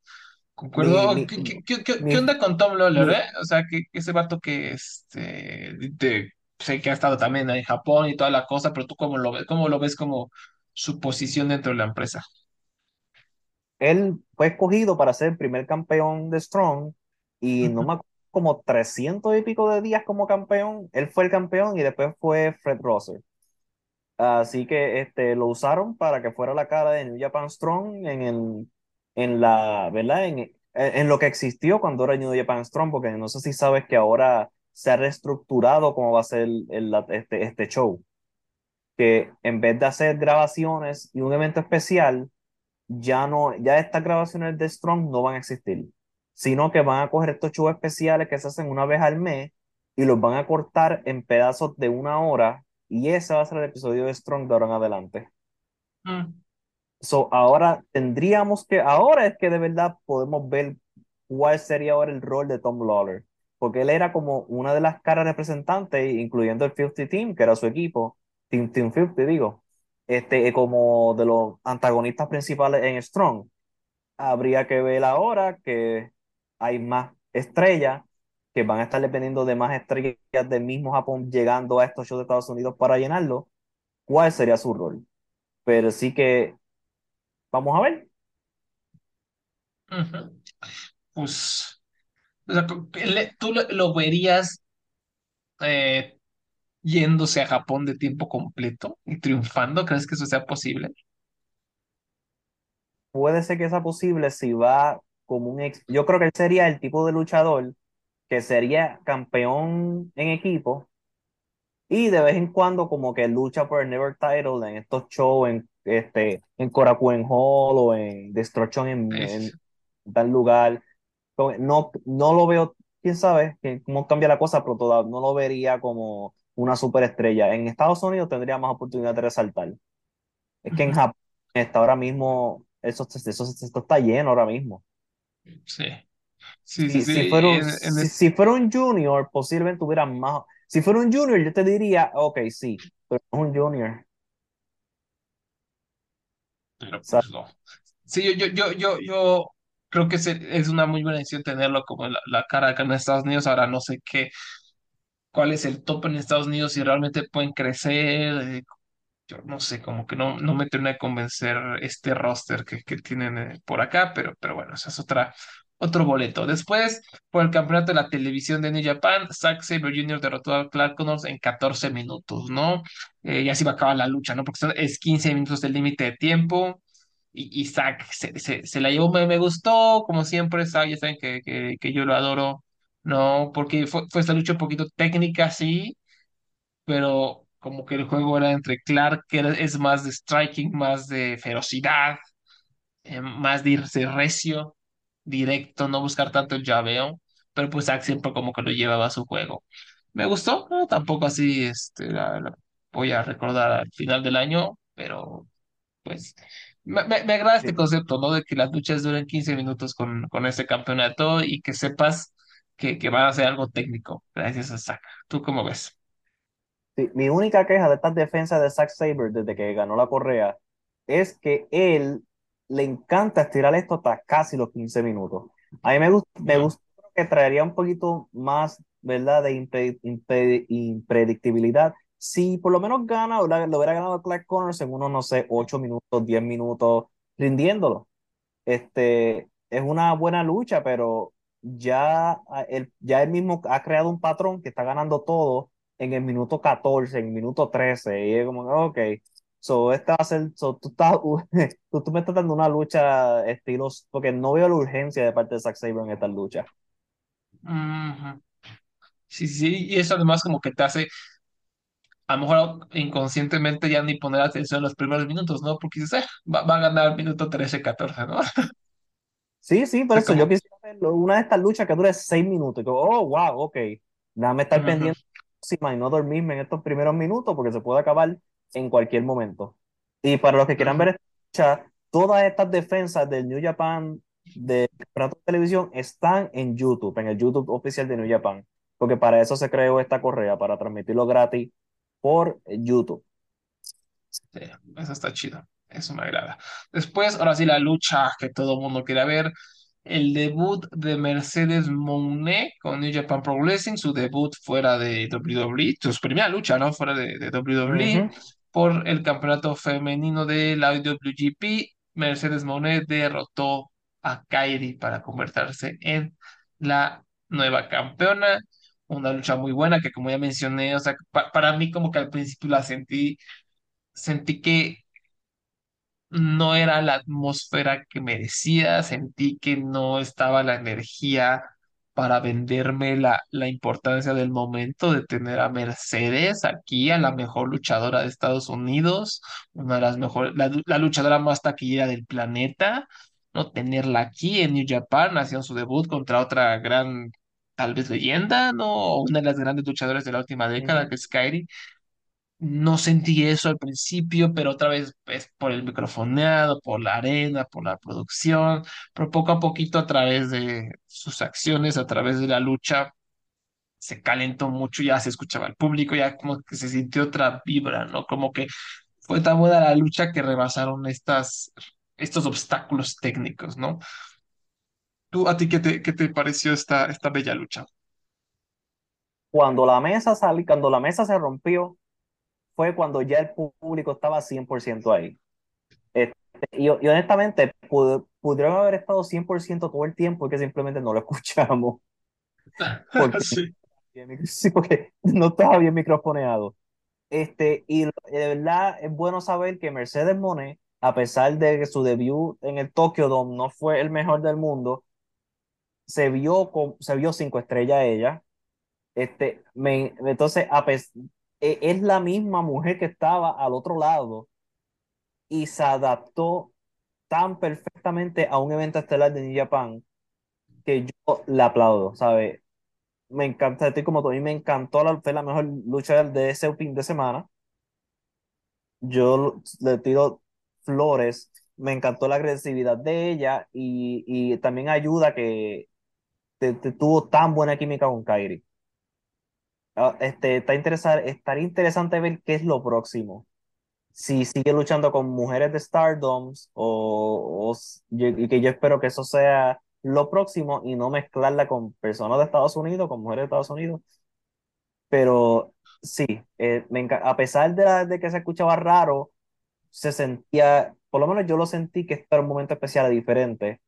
Mi, Concuerdo. mi, ¿Qué, qué, qué, qué- mi, qué onda con Tom Lawler, mi, eh? O sea, que, que ese vato que este, de- sé que ha estado también en Japón y toda la cosa, pero tú cómo lo ves, cómo lo ves como su posición dentro de la empresa. él fue escogido para ser el primer campeón de Strong y no me acuerdo, como 300 y pico de días como campeón. Él fue el campeón y después fue Fred Rosser. Así que este, lo usaron para que fuera la cara de New Japan Strong en, el, en la, ¿verdad? En, en lo que existió cuando era New Japan Strong, porque no sé si sabes que ahora se ha reestructurado cómo va a ser el, la- este, este show. Que en vez de hacer grabaciones y un evento especial, ya no, ya estas grabaciones de Strong no van a existir, sino que van a coger estos shows especiales que se hacen una vez al mes y los van a cortar en pedazos de una hora y ese va a ser el episodio de Strong de ahora en adelante. Mm. So, ahora tendríamos que, ahora es que de verdad podemos ver cuál sería ahora el rol de Tom Lawler, porque él era como una de las caras representantes, incluyendo el 50 Team, que era su equipo, Team, Team 50, digo, este, como de los antagonistas principales en Strong. Habría que ver ahora que hay más estrellas, que van a estar dependiendo de más estrellas del mismo Japón llegando a estos shows de Estados Unidos para llenarlo, ¿cuál sería su rol? Pero sí que vamos a ver. Pues, ¿tú lo, lo verías eh, yéndose a Japón de tiempo completo y triunfando? ¿Crees que eso sea posible? Puede ser que sea posible si va como un ex. Yo creo que él sería el tipo de luchador que sería campeón en equipo y de vez en cuando como que lucha por el Never Title en estos shows en, este, en Korakuen Hall o en Destruction en, en tal lugar. No, no lo veo, quién sabe que- cómo cambia la cosa, pero toda- no lo vería como una superestrella. En Estados Unidos tendría más oportunidad de resaltar. Es que en. Japón está ahora mismo, eso, eso, eso está lleno ahora mismo. Sí, sí, sí, Si, sí. si fuera un, si, si fuera un junior, posiblemente tuviera más. Si fuera un junior, yo te diría, ok, sí, pero es un junior. pero O sea, pues no. Sí, yo, yo, yo, yo, yo creo que es, es una muy buena decisión tenerlo como la, la cara acá en Estados Unidos. Ahora no sé qué, cuál es el top en Estados Unidos, si realmente pueden crecer. eh, yo no sé, como que no, no me termina de convencer este roster que, que tienen eh, por acá, pero, pero bueno, esa es otra, otro boleto. Después, por el campeonato de la televisión de New Japan, Zack Sabre Jr. derrotó a Clark Connors en 14 minutos, ¿no? Eh, y así va a acabar la lucha, ¿no? Porque es 15 minutos del límite de tiempo. Y, y Zack se, se, la llevó, me, me gustó, como siempre, Zack, ya saben que, que yo lo adoro, ¿no? Porque fue, fue esta lucha un poquito técnica, sí, pero como que el juego era entre Clark, que era- es más de striking, más de ferocidad, eh, más de irse recio, directo, no buscar tanto el llaveo, pero pues Zack siempre como que lo llevaba a su juego. Me gustó, no, tampoco así, este, la, la voy a recordar al final del año, pero pues me, me, me agrada este sí, concepto, ¿no? De que las luchas duren 15 minutos con, con este campeonato y que sepas que, que van a ser algo técnico, gracias a Zack. ¿Tú cómo ves? sí, Mi única queja de estas defensas de Zack Sabre desde que ganó la correa es que él le encanta estirar esto hasta casi los 15 minutos. A mí me gusta, me gusta que traería un poquito más, ¿verdad?, de impre- impre- impredictibilidad. Si por lo menos gana, lo hubiera ganado Clark Connors en unos, no sé, 8 minutos, 10 minutos, rindiéndolo. Este, es una buena lucha, pero ya ah, él, ya él mismo ha creado un patrón que está ganando todo en el minuto 14, en el minuto 13, y es como, ok, so, esta va a ser, so, tú, estás, [LAUGHS] tú, tú me estás dando una lucha estilos, porque no veo la urgencia de parte de Zack Sabre en esta lucha. Sí, sí, sí, y eso además como que te hace, a lo mejor inconscientemente ya ni poner atención en los primeros minutos, ¿no? Porque dices, "Eh, va, va a ganar el minuto 13 14 ¿no? [LAUGHS] Sí, sí, por eso yo como, quisiera una de estas luchas que dure seis minutos, y oh, wow, ok, déjame estar pendiente de la próxima y no dormirme en estos primeros minutos porque se puede acabar en cualquier momento. Y para los que quieran ujú. ver esta lucha, todas estas defensas del New Japan de campeonato de televisión están en YouTube, en el YouTube oficial de New Japan, porque para eso se creó esta correa, para transmitirlo gratis por YouTube. Sí, eso está chido. Eso me agrada. Después, ahora sí, la lucha que todo el mundo quiere ver. El debut de Mercedes Moné con New Japan Pro Wrestling, su debut fuera de WWE, su primera lucha, ¿no? Fuera de, de WWE, Ujú. por el campeonato femenino de la IWGP. Mercedes Moné derrotó a Kairi para convertirse en la nueva campeona. Una lucha muy buena que, como ya mencioné, o sea, pa- para mí, como que al principio la sentí sentí que no era la atmósfera que merecía, sentí que no estaba la energía para venderme la, la importancia del momento de tener a Mercedes aquí, a la mejor luchadora de Estados Unidos, una de las mejores, la, la luchadora más taquillera del planeta, no tenerla aquí en New Japan, haciendo su debut contra otra gran, tal vez leyenda, ¿no? O una de las grandes luchadoras de la última década, que es Kairi no sentí eso al principio, pero otra vez es por el microfoneado, por la arena, por la producción, pero poco a poquito a través de sus acciones, a través de la lucha, se calentó mucho, ya se escuchaba el público, ya como que se sintió otra vibra, ¿no? Como que fue tan buena la lucha que rebasaron estas, estos obstáculos técnicos, ¿no? ¿Tú, a ti qué te, qué te pareció esta, esta bella lucha? cuando la mesa salió, cuando la mesa se rompió, fue cuando ya el público estaba 100% ahí. Este, y, y honestamente, pud- pudieron haber estado 100% todo el tiempo que simplemente no lo [LAUGHS] escuchamos. Porque, [LAUGHS] [LAUGHS] Sí. sí, porque no estaba bien microfoneado. Este, y de verdad es bueno saber que Mercedes Moné, a pesar de que su debut en el Tokyo Dome no fue el mejor del mundo, se vio, con, se vio cinco estrellas ella. Este, me, entonces, a pes- e- es la misma mujer que estaba al otro lado y se adaptó tan perfectamente a un evento estelar de New Japan que yo le aplaudo, ¿sabes? Me encanta, estoy como tú, a mí me encantó, la, fue la mejor lucha de ese fin de semana. Yo le tiro flores, me encantó la agresividad de ella y, y también ayuda que te, te tuvo tan buena química con Kairi. Ah, Este, está interesar, estaría interesante ver qué es lo próximo. Si sigue luchando con mujeres de Stardom o, o que yo espero que eso sea lo próximo y no mezclarla con personas de Estados Unidos, con mujeres de Estados Unidos. Pero sí, eh, me a pesar de, la- de que se escuchaba raro, se sentía, por lo menos yo lo sentí que este era un momento especial diferente.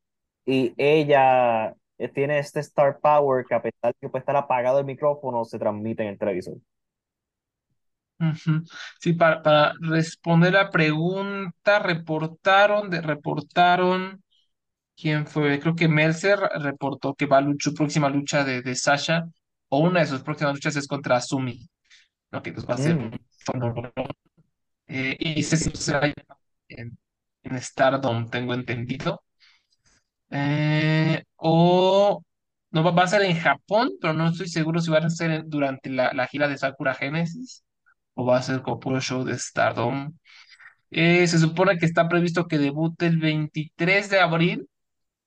Y ella tiene este star power que a pesar de que puede estar apagado el micrófono, se transmite en el televisor. Sí, para, para responder la pregunta, reportaron, de, reportaron, ¿quién fue? Creo que Meltzer reportó que va a luchar, su próxima lucha de, de Sasha, o una de sus próximas luchas es contra Asumi, ¿no? Que pues va a ser Mm. un eh, y sí será en, en Stardom, tengo entendido. Eh, o no va, va a ser en Japón, pero no estoy seguro si va a ser en- durante la, la gira de Sakura Genesis o va a ser como puro show de Stardom. Eh, se supone que está previsto que debute el 23 de abril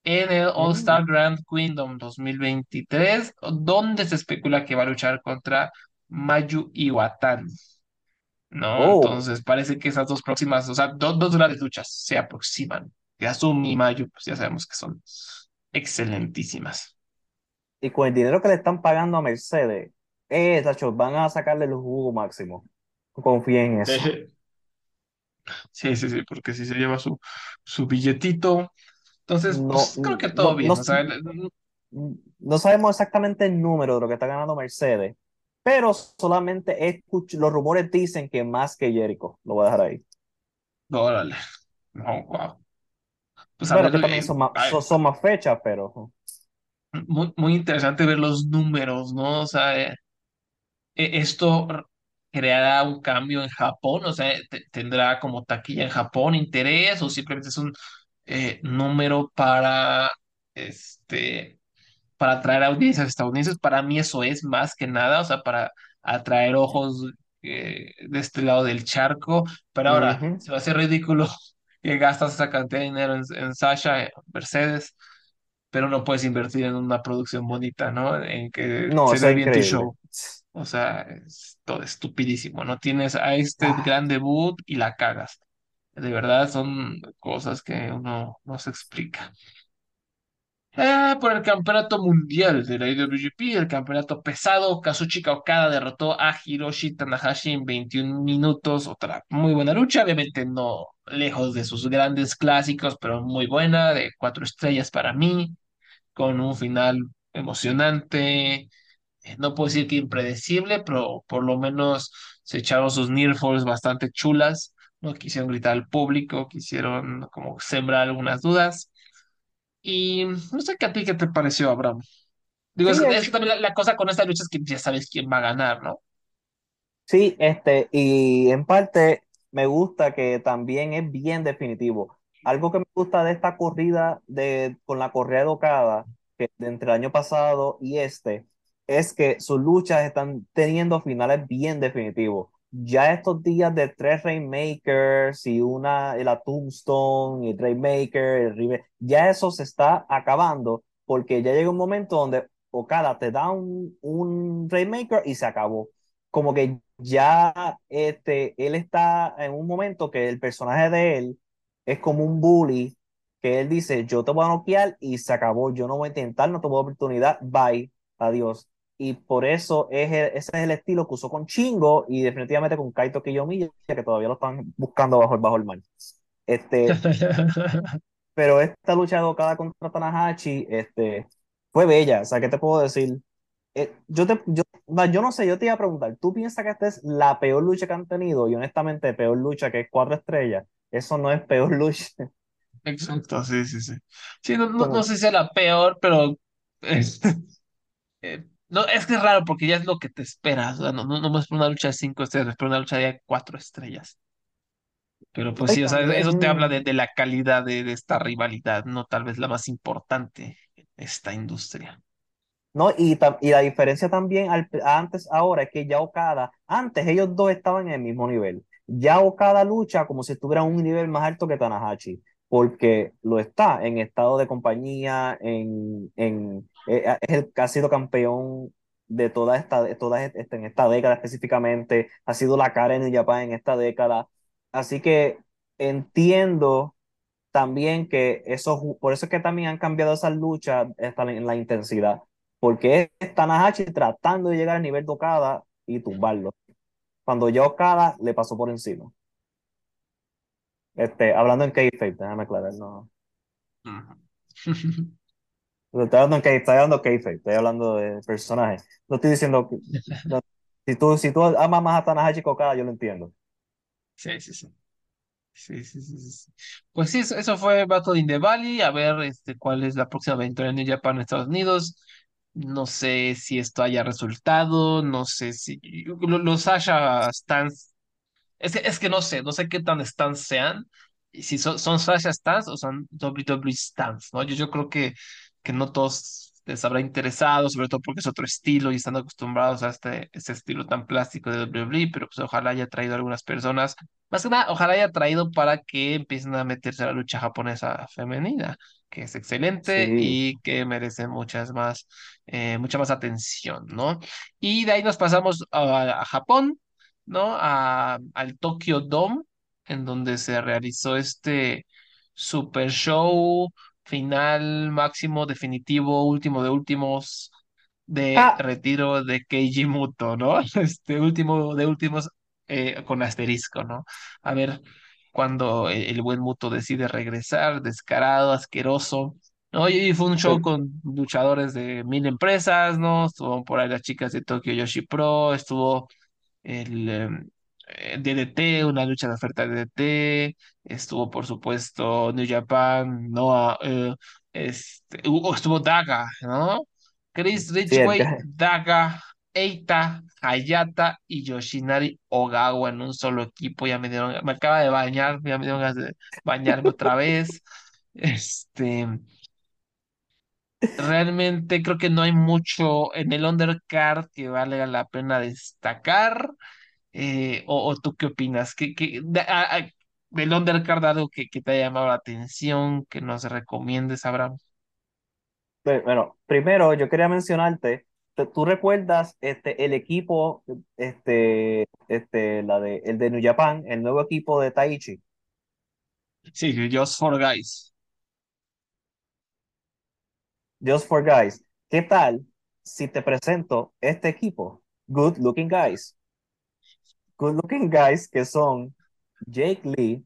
en el All Mm. Star Grand Kingdom 2023, donde se especula que va a luchar contra Mayu Iwatani, ¿no? Oh, Entonces parece que esas dos próximas, o sea, do- dos grandes luchas se aproximan. Yasumi y Mayu, pues ya sabemos que son excelentísimas. y con el dinero que le están pagando a Mercedes, eh, van a sacarle el jugo máximo. Confía en eso. Sí, sí, sí, porque si se lleva su, su billetito. Entonces, No, pues creo que no, todo bien. no, O sea, el- no sabemos exactamente el número de lo que está ganando Mercedes, pero solamente escucho, los rumores dicen que más que Jericho. Lo voy a dejar ahí. órale. No, wow. Pues Bueno, que también son más, son, fechas, pero muy, muy interesante ver los números, ¿no? O sea, eh, eh, esto creará un cambio en Japón, o sea, te- tendrá como taquilla en Japón interés o simplemente es un eh, número para este para atraer audiencias estadounidenses. Para mí eso es más que nada, o sea, para atraer ojos eh, de este lado del charco. Pero ahora, ujú. se va a hacer ridículo que gastas esa cantidad de dinero en, en Sasha, en Mercedes, pero no puedes invertir en una producción bonita, ¿no? En que No, se es bien tu increíble. show. O sea, es todo estupidísimo. No tienes a este Ah, gran debut y la cagas. De verdad son cosas que uno no se explica. Eh, por el campeonato mundial de la IWGP, el campeonato pesado, Kazuchika Okada derrotó a Hiroshi Tanahashi en 21 minutos. Otra muy buena lucha, obviamente no lejos de sus grandes clásicos, pero muy buena, de cuatro estrellas para mí, con un final emocionante. Eh, No puedo decir que impredecible, pero por lo menos se echaron sus near falls bastante chulas. No quisieron gritar al público, quisieron como sembrar algunas dudas. Y no sé qué a ti qué te pareció, Abraham. Digo, es, sí, es que también la, la cosa con esta lucha es que ya sabes quién va a ganar, ¿no? Sí, este, y en parte me gusta que también es bien definitivo. Algo que me gusta de esta corrida de, con la correa de Okada, que entre el año pasado y este, es que sus luchas están teniendo finales bien definitivos. Ya estos días de tres Rainmakers y una, la Tombstone y el Rainmaker, el River, ya eso se está acabando, porque ya llega un momento donde Okada te da un, un Rainmaker y se acabó como que ya este, él está en un momento que el personaje de él es como un bully, que él dice, yo te voy a noquear y se acabó, yo no voy a intentar, no te voy a oportunidad, bye, adiós. Y por eso es el- ese es el estilo que usó con Chingo y definitivamente con Kaito Kiyomiya, que todavía lo están buscando bajo, bajo el mar. Este, [LAUGHS] pero esta lucha de Okada contra Tanahashi este, fue bella. O sea, ¿qué te puedo decir? Eh, yo, te, yo, no, yo no sé, yo te iba a preguntar, ¿tú piensas que esta es la peor lucha que han tenido? Y honestamente, peor lucha que es cuatro estrellas. Eso no es peor [LAUGHS] lucha. Exacto, sí, sí, sí. Sí, no, no, no sé si es la peor, pero [LAUGHS] eh, eh, no, es que es raro porque ya es lo que te esperas. o sea, no, no, no es una lucha de cinco estrellas, pero una lucha de cuatro estrellas. Pero pues sí, o sea, eso te habla de, de la calidad de, de esta rivalidad, no tal vez la más importante en esta industria. No, y, y la diferencia también al, antes, ahora, es que ya Okada, antes ellos dos estaban en el mismo nivel. Ya Okada lucha como si estuviera a un nivel más alto que Tanahashi, porque lo está en estado de compañía, en, en, eh, es el que ha sido campeón de toda esta, de toda esta, en esta década específicamente, ha sido la cara en New Japan en esta década. Así que entiendo también que eso, por eso es que también han cambiado esas luchas esta- en la intensidad, porque es Tanahashi tratando de llegar al nivel de Okada y tumbarlo, cuando ya Okada le pasó por encima. Este, hablando en kayfabe, déjame aclarar, no. [LAUGHS] Estoy hablando en kayfabe, estoy hablando de estoy hablando de personaje. No estoy diciendo que, no, si tú, si tú amas más a Tanahashi que a Okada, yo lo entiendo. Sí, sí, sí. Sí, sí, sí. Pues sí, eso, eso fue Battle in the Valley. A ver este, cuál es la próxima aventura en New Japan Estados Unidos. No sé si esto haya resultado. No sé si lo- los Sasha Stans. Es que, es que no sé, no sé qué tan Stans sean. Y si son, son Sasha Stans o son WWE Stans, ¿no? Yo, yo creo que, que no todos les habrá interesado, sobre todo porque es otro estilo y están acostumbrados a este, este estilo tan plástico de WWE, pero pues ojalá haya traído a algunas personas más que nada, ojalá haya traído para que empiecen a meterse a la lucha japonesa femenina, que es excelente Sí. y que merece muchas más, eh, mucha más atención, ¿no? Y de ahí nos pasamos a, a Japón, ¿no? A, al Tokyo Dome, en donde se realizó este super show final, máximo, definitivo, último de últimos de Ah. retiro de Keiji Muto, ¿no? [LAUGHS] Este último de últimos eh, con asterisco, ¿no? A ver cuando el, el buen Muto decide regresar, descarado, asqueroso, ¿no? Y fue un show Sí. con luchadores de mil empresas, ¿no? Estuvo por ahí las chicas de Tokyo Yoshi Pro, estuvo el, el DDT, una lucha de oferta de DDT, estuvo por supuesto New Japan, Noah, eh, este, uh, estuvo Daga, ¿no? Chris Ridgway, Daga, Eita, Hayata y Yoshinari Ogawa en un solo equipo. Ya me dieron, me acaba de bañar, ya me dieron ganas de bañarme otra vez. [LAUGHS] Este, realmente creo que no hay mucho en el undercard que valga la pena destacar. Eh, o, o tú qué opinas? ¿Qué, qué- de- a- a- del undercard algo que, que te haya llamado la atención, que nos recomiendes, Abraham? Bueno, primero yo quería mencionarte, ¿tú tú recuerdas este, el equipo, este, este, la de, el de New Japan, el nuevo equipo de Taichi? Sí, Just for Guys. Just for Guys. ¿Qué tal si te presento este equipo? Good Looking Guys. Good Looking Guys que son Jake Lee,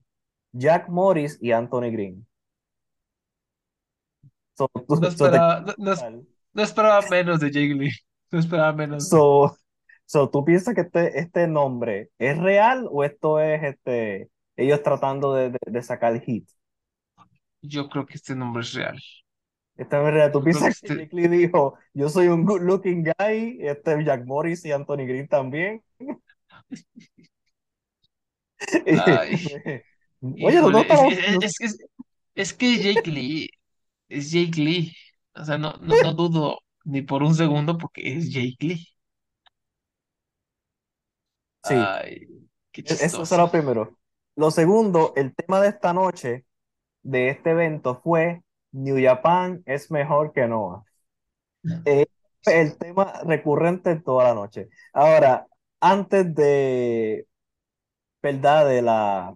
Jack Morris y Anthony Green. So, tú- No so te- esperaba, no, no- no esperaba menos de Jake Lee. [LAUGHS] No esperaba menos. so- so, ¿tú piensas que este, este nombre es real o esto es este, ellos tratando de, de, de sacar hit? Yo creo que este nombre es real. Esta es real. ¿Tú Yo piensas que que este- Jake Lee dijo, yo soy un good looking guy, este Jack Morris y Anthony Green también? [LAUGHS] Oye, Híjole, es, es- es- que Jake Lee es Jake Lee. O sea, no, no, no dudo ni por un segundo porque es Jake Lee. Sí. Ay, qué Eso será lo primero. Lo segundo, el tema de esta noche, de este evento, fue New Japan es mejor que Noah. Eh, el tema recurrente toda la noche. Ahora, antes de, ¿verdad? De la,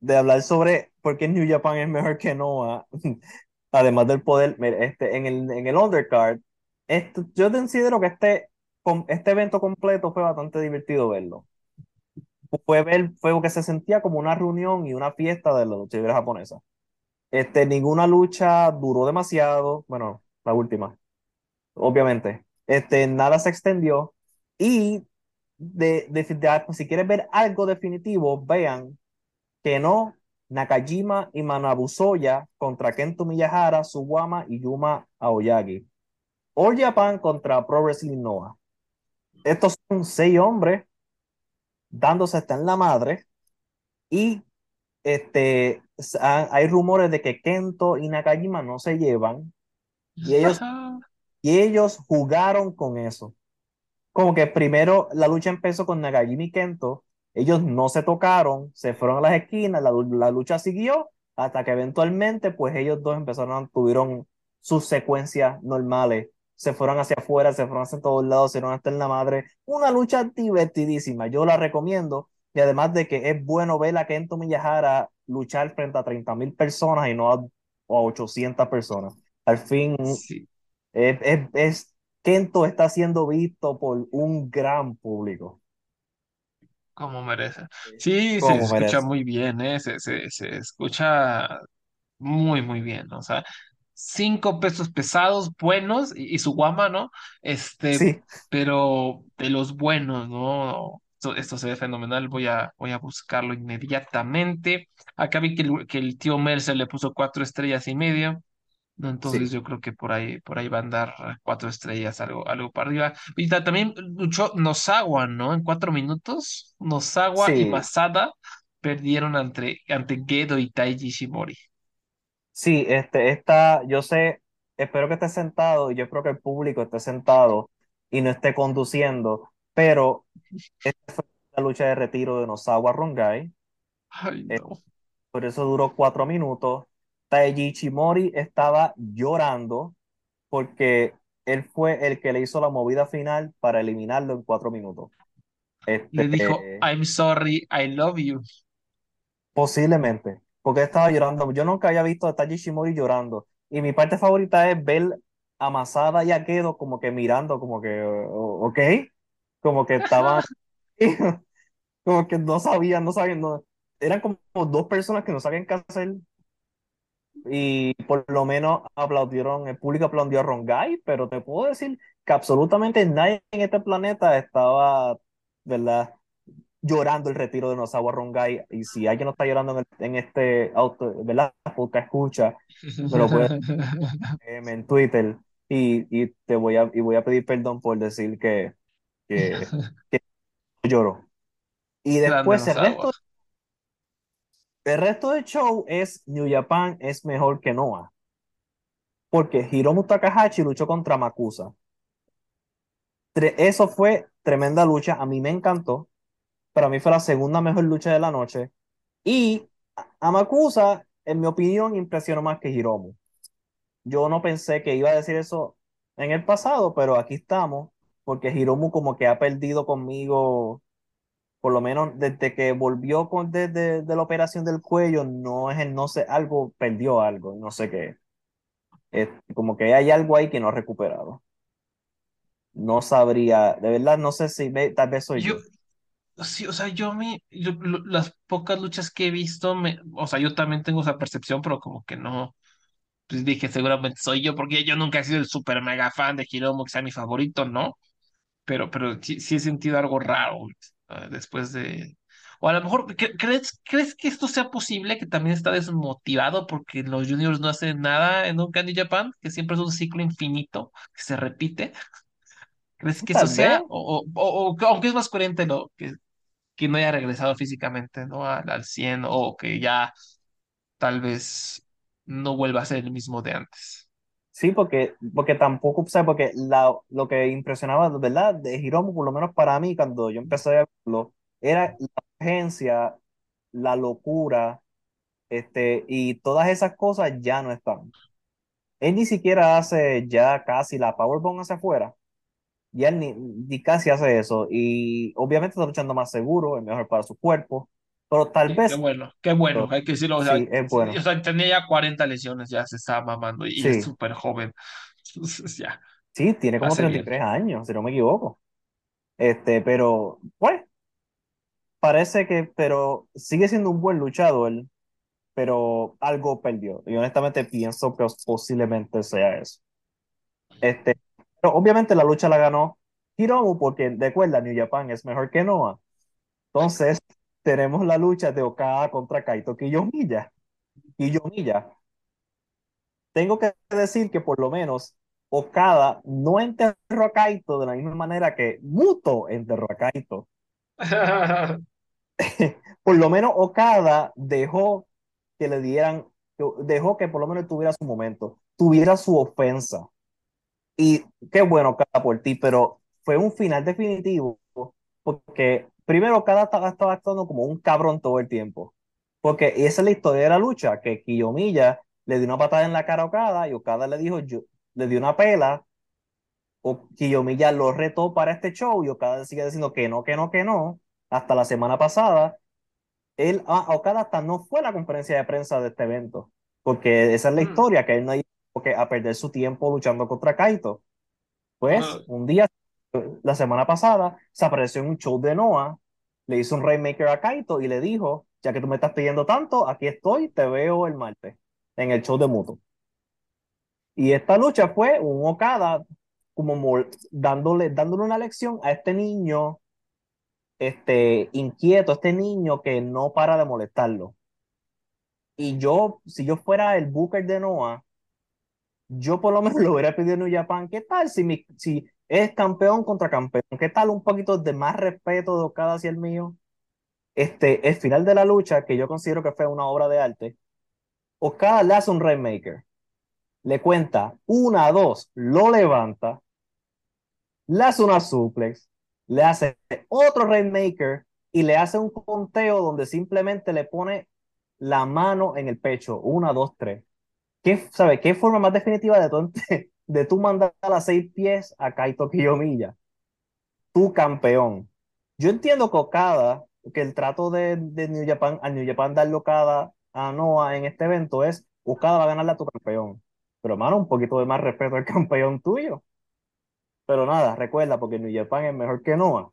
de hablar sobre por qué New Japan es mejor que Noah, [LAUGHS] además del poder, este, en el, en el undercard, esto, yo considero que este, este evento completo fue bastante divertido verlo. Fue ver, fue que se sentía como una reunión y una fiesta de la lucha libre japonesa. Este, ninguna lucha duró demasiado, bueno, la última, obviamente. Este, nada se extendió y de, de, de- si quieres ver algo definitivo, vean que no Nakajima y Manabusoya contra Kento Miyahara, Suwama y Yuma Aoyagi. All Japan contra Pro Wrestling Noah. Estos son seis hombres dándose hasta en la madre y este, hay rumores de que Kento y Nakajima no se llevan y ellos, [LAUGHS] y ellos jugaron con eso. Como que primero la lucha empezó con Nakajima y Kento, ellos no se tocaron, se fueron a las esquinas, la, lu- la lucha siguió hasta que eventualmente pues ellos dos empezaron, tuvieron sus secuencias normales, se fueron hacia afuera, se fueron hacia todos lados, se fueron hasta en la madre, una lucha divertidísima, yo la recomiendo. Y además de que es bueno ver a Kento Miyahara luchar frente a 30 mil personas y no a, a 800 personas. Al fin Sí, es, es, es- Kento está siendo visto por un gran público, como merece. Sí, se escucha muy bien, ¿eh? Se, se, se escucha muy, muy bien. O sea, cinco pesos pesados, buenos, y, y su guama, ¿no? Este, Sí, pero de los buenos, ¿no? Esto, esto se ve fenomenal. Voy a, voy a buscarlo inmediatamente. Acá vi que el, que el tío Mercer le puso cuatro estrellas y medio. Entonces sí, yo creo que por ahí, por ahí va a andar cuatro estrellas, algo, algo para arriba. Y ta- también luchó Nosawa, ¿no? En cuatro minutos, Nosawa y sí, Masada perdieron ante, ante Gedo y Taiji Shimori. sí, este, esta, yo sé, espero que esté sentado y yo creo que el público esté sentado y no esté conduciendo, pero la lucha de retiro de Nosawa Rongai, Ay, eh, no. por eso duró cuatro minutos. Taiji Ichimori estaba llorando porque él fue el que le hizo la movida final para eliminarlo en cuatro minutos. Le dijo, Este, I'm sorry, I love you. Posiblemente, porque estaba llorando. Yo nunca había visto a Taji Shimori llorando. Y mi parte favorita es ver a Masada y a Gedo como que mirando, como que, o- ok, como que estaban, [LAUGHS] como que no sabían, no sabían, no- eran como dos personas que no sabían qué hacer. Y por lo menos aplaudieron, el público aplaudió a Rongai, pero te puedo decir que absolutamente nadie en este planeta estaba, ¿verdad? llorando el retiro de Nosawa Rongai. Y si alguien no está llorando en, el- en este auto, ¿verdad? Podcast escucha, me lo puedes [LAUGHS] DM en Twitter y, y te voy a, y voy a pedir perdón por decir que, que, [LAUGHS] que lloro. Y después el resto, el resto del show es New Japan es mejor que Noah. Porque Hiromu Takahashi luchó contra Makusa. Eso fue tremenda lucha. A mí me encantó. Para mí fue la segunda mejor lucha de la noche. Y a- Amakusa, en mi opinión, impresionó más que Hiromu. Yo no pensé que iba a decir eso en el pasado, pero aquí estamos, porque Hiromu como que ha perdido conmigo, por lo menos desde que volvió con, desde de la operación del cuello, no es el no sé, algo, perdió algo, no sé qué. Es como que hay algo ahí que no ha recuperado. No sabría, de verdad, no sé si ve- tal vez soy Yo, yo. sí, o sea, yo me, yo- las pocas luchas que he visto, me, o sea, yo también tengo esa percepción, pero como que no, pues dije, seguramente soy yo, porque yo nunca he sido el super mega fan de Hiromu, que sea mi favorito, ¿no? Pero, pero sí, sí he sentido algo raro eh, después de... O a lo mejor, ¿cre- ¿crees, crees que esto sea posible? Que también está desmotivado porque los juniors no hacen nada en un Candy Japan, que siempre es un ciclo infinito que se repite. ¿Crees que eso sea? O, o, o- o- aunque es más coherente lo que, que no haya regresado físicamente, ¿no? Al, al 100 o que ya tal vez no vuelva a ser el mismo de antes. Sí, porque, porque tampoco, sea, porque la, lo que impresionaba, ¿verdad? De Hiromu, por lo menos para mí, cuando yo empecé a verlo, era la urgencia, la locura, este, y todas esas cosas ya no están. Él ni siquiera hace ya casi la powerbomb hacia afuera, ya él ni, ni casi hace eso, y obviamente está luchando más seguro, es mejor para su cuerpo, pero tal Sí, qué vez, bueno, qué bueno, hay que decirlo, o sea, sí, es bueno, o sea, tenía ya 40 lesiones, ya se estaba mamando y es sí. súper joven. Entonces, ya. Sí, tiene como Hace bien. 33 años, si no me equivoco. Este, pero, pues, parece que, pero sigue siendo un buen luchador, pero algo perdió. Y honestamente pienso que posiblemente sea eso. Este, pero obviamente la lucha la ganó Hiromu porque, recuerda, New Japan es mejor que Noah. Entonces, tenemos la lucha de Okada contra Kaito Kiyomiya. Kiyomiya. Tengo que decir que por lo menos Okada no enterró a Kaito de la misma manera que Muto enterró a Kaito. [LAUGHS] Por lo menos Okada dejó que le dieran, dejó que por lo menos tuviera su momento, tuviera su ofensa. Y qué bueno, Okada, por ti, pero fue un final definitivo porque primero Okada estaba, actuando como un cabrón todo el tiempo. Porque esa es la historia de la lucha, que Kiyomiya le dio una patada en la cara a Okada y Okada le dijo, yo, le dio una pela, o Kiyomiya lo retó para este show y Okada sigue diciendo que no, que no, que no, hasta la semana pasada. Él, ah, Okada hasta no fue a la conferencia de prensa de este evento, porque esa es la Mm. historia, que él no iba a perder su tiempo luchando contra Kaito. Pues Ah. un día, la semana pasada, se apareció en un show de Noah, le hizo un Rainmaker a Kaito y le dijo, ya que tú me estás pidiendo tanto, aquí estoy, te veo el martes, en el show de Muto. Y esta lucha fue un Okada como dándole, dándole una lección a este niño este, inquieto, este niño que no para de molestarlo. Y yo, si yo fuera el Booker de Noah, yo por lo [LAUGHS] menos le hubiera pedido a New Japan, ¿qué tal si, mi, si es campeón contra campeón? ¿Qué tal un poquito de más respeto de Okada hacia el mío? Este, el final de la lucha, que yo considero que fue una obra de arte, Okada le hace un Rainmaker, le cuenta una, dos, lo levanta, le hace una suplex, le hace otro Rainmaker y le hace un conteo donde simplemente le pone la mano en el pecho, una, dos, tres. ¿Qué, sabe, ¿Qué forma más definitiva de tú, de tú mandar a seis pies a Kaito Kiyomiya? Tu campeón. Yo entiendo que Okada, que el trato de, de New Japan, a New Japan darle Okada a Noah en este evento es Okada va a ganarle a tu campeón. Pero, hermano, un poquito de más respeto al [LAUGHS] campeón tuyo. Pero nada, recuerda, porque New Japan es mejor que Noah.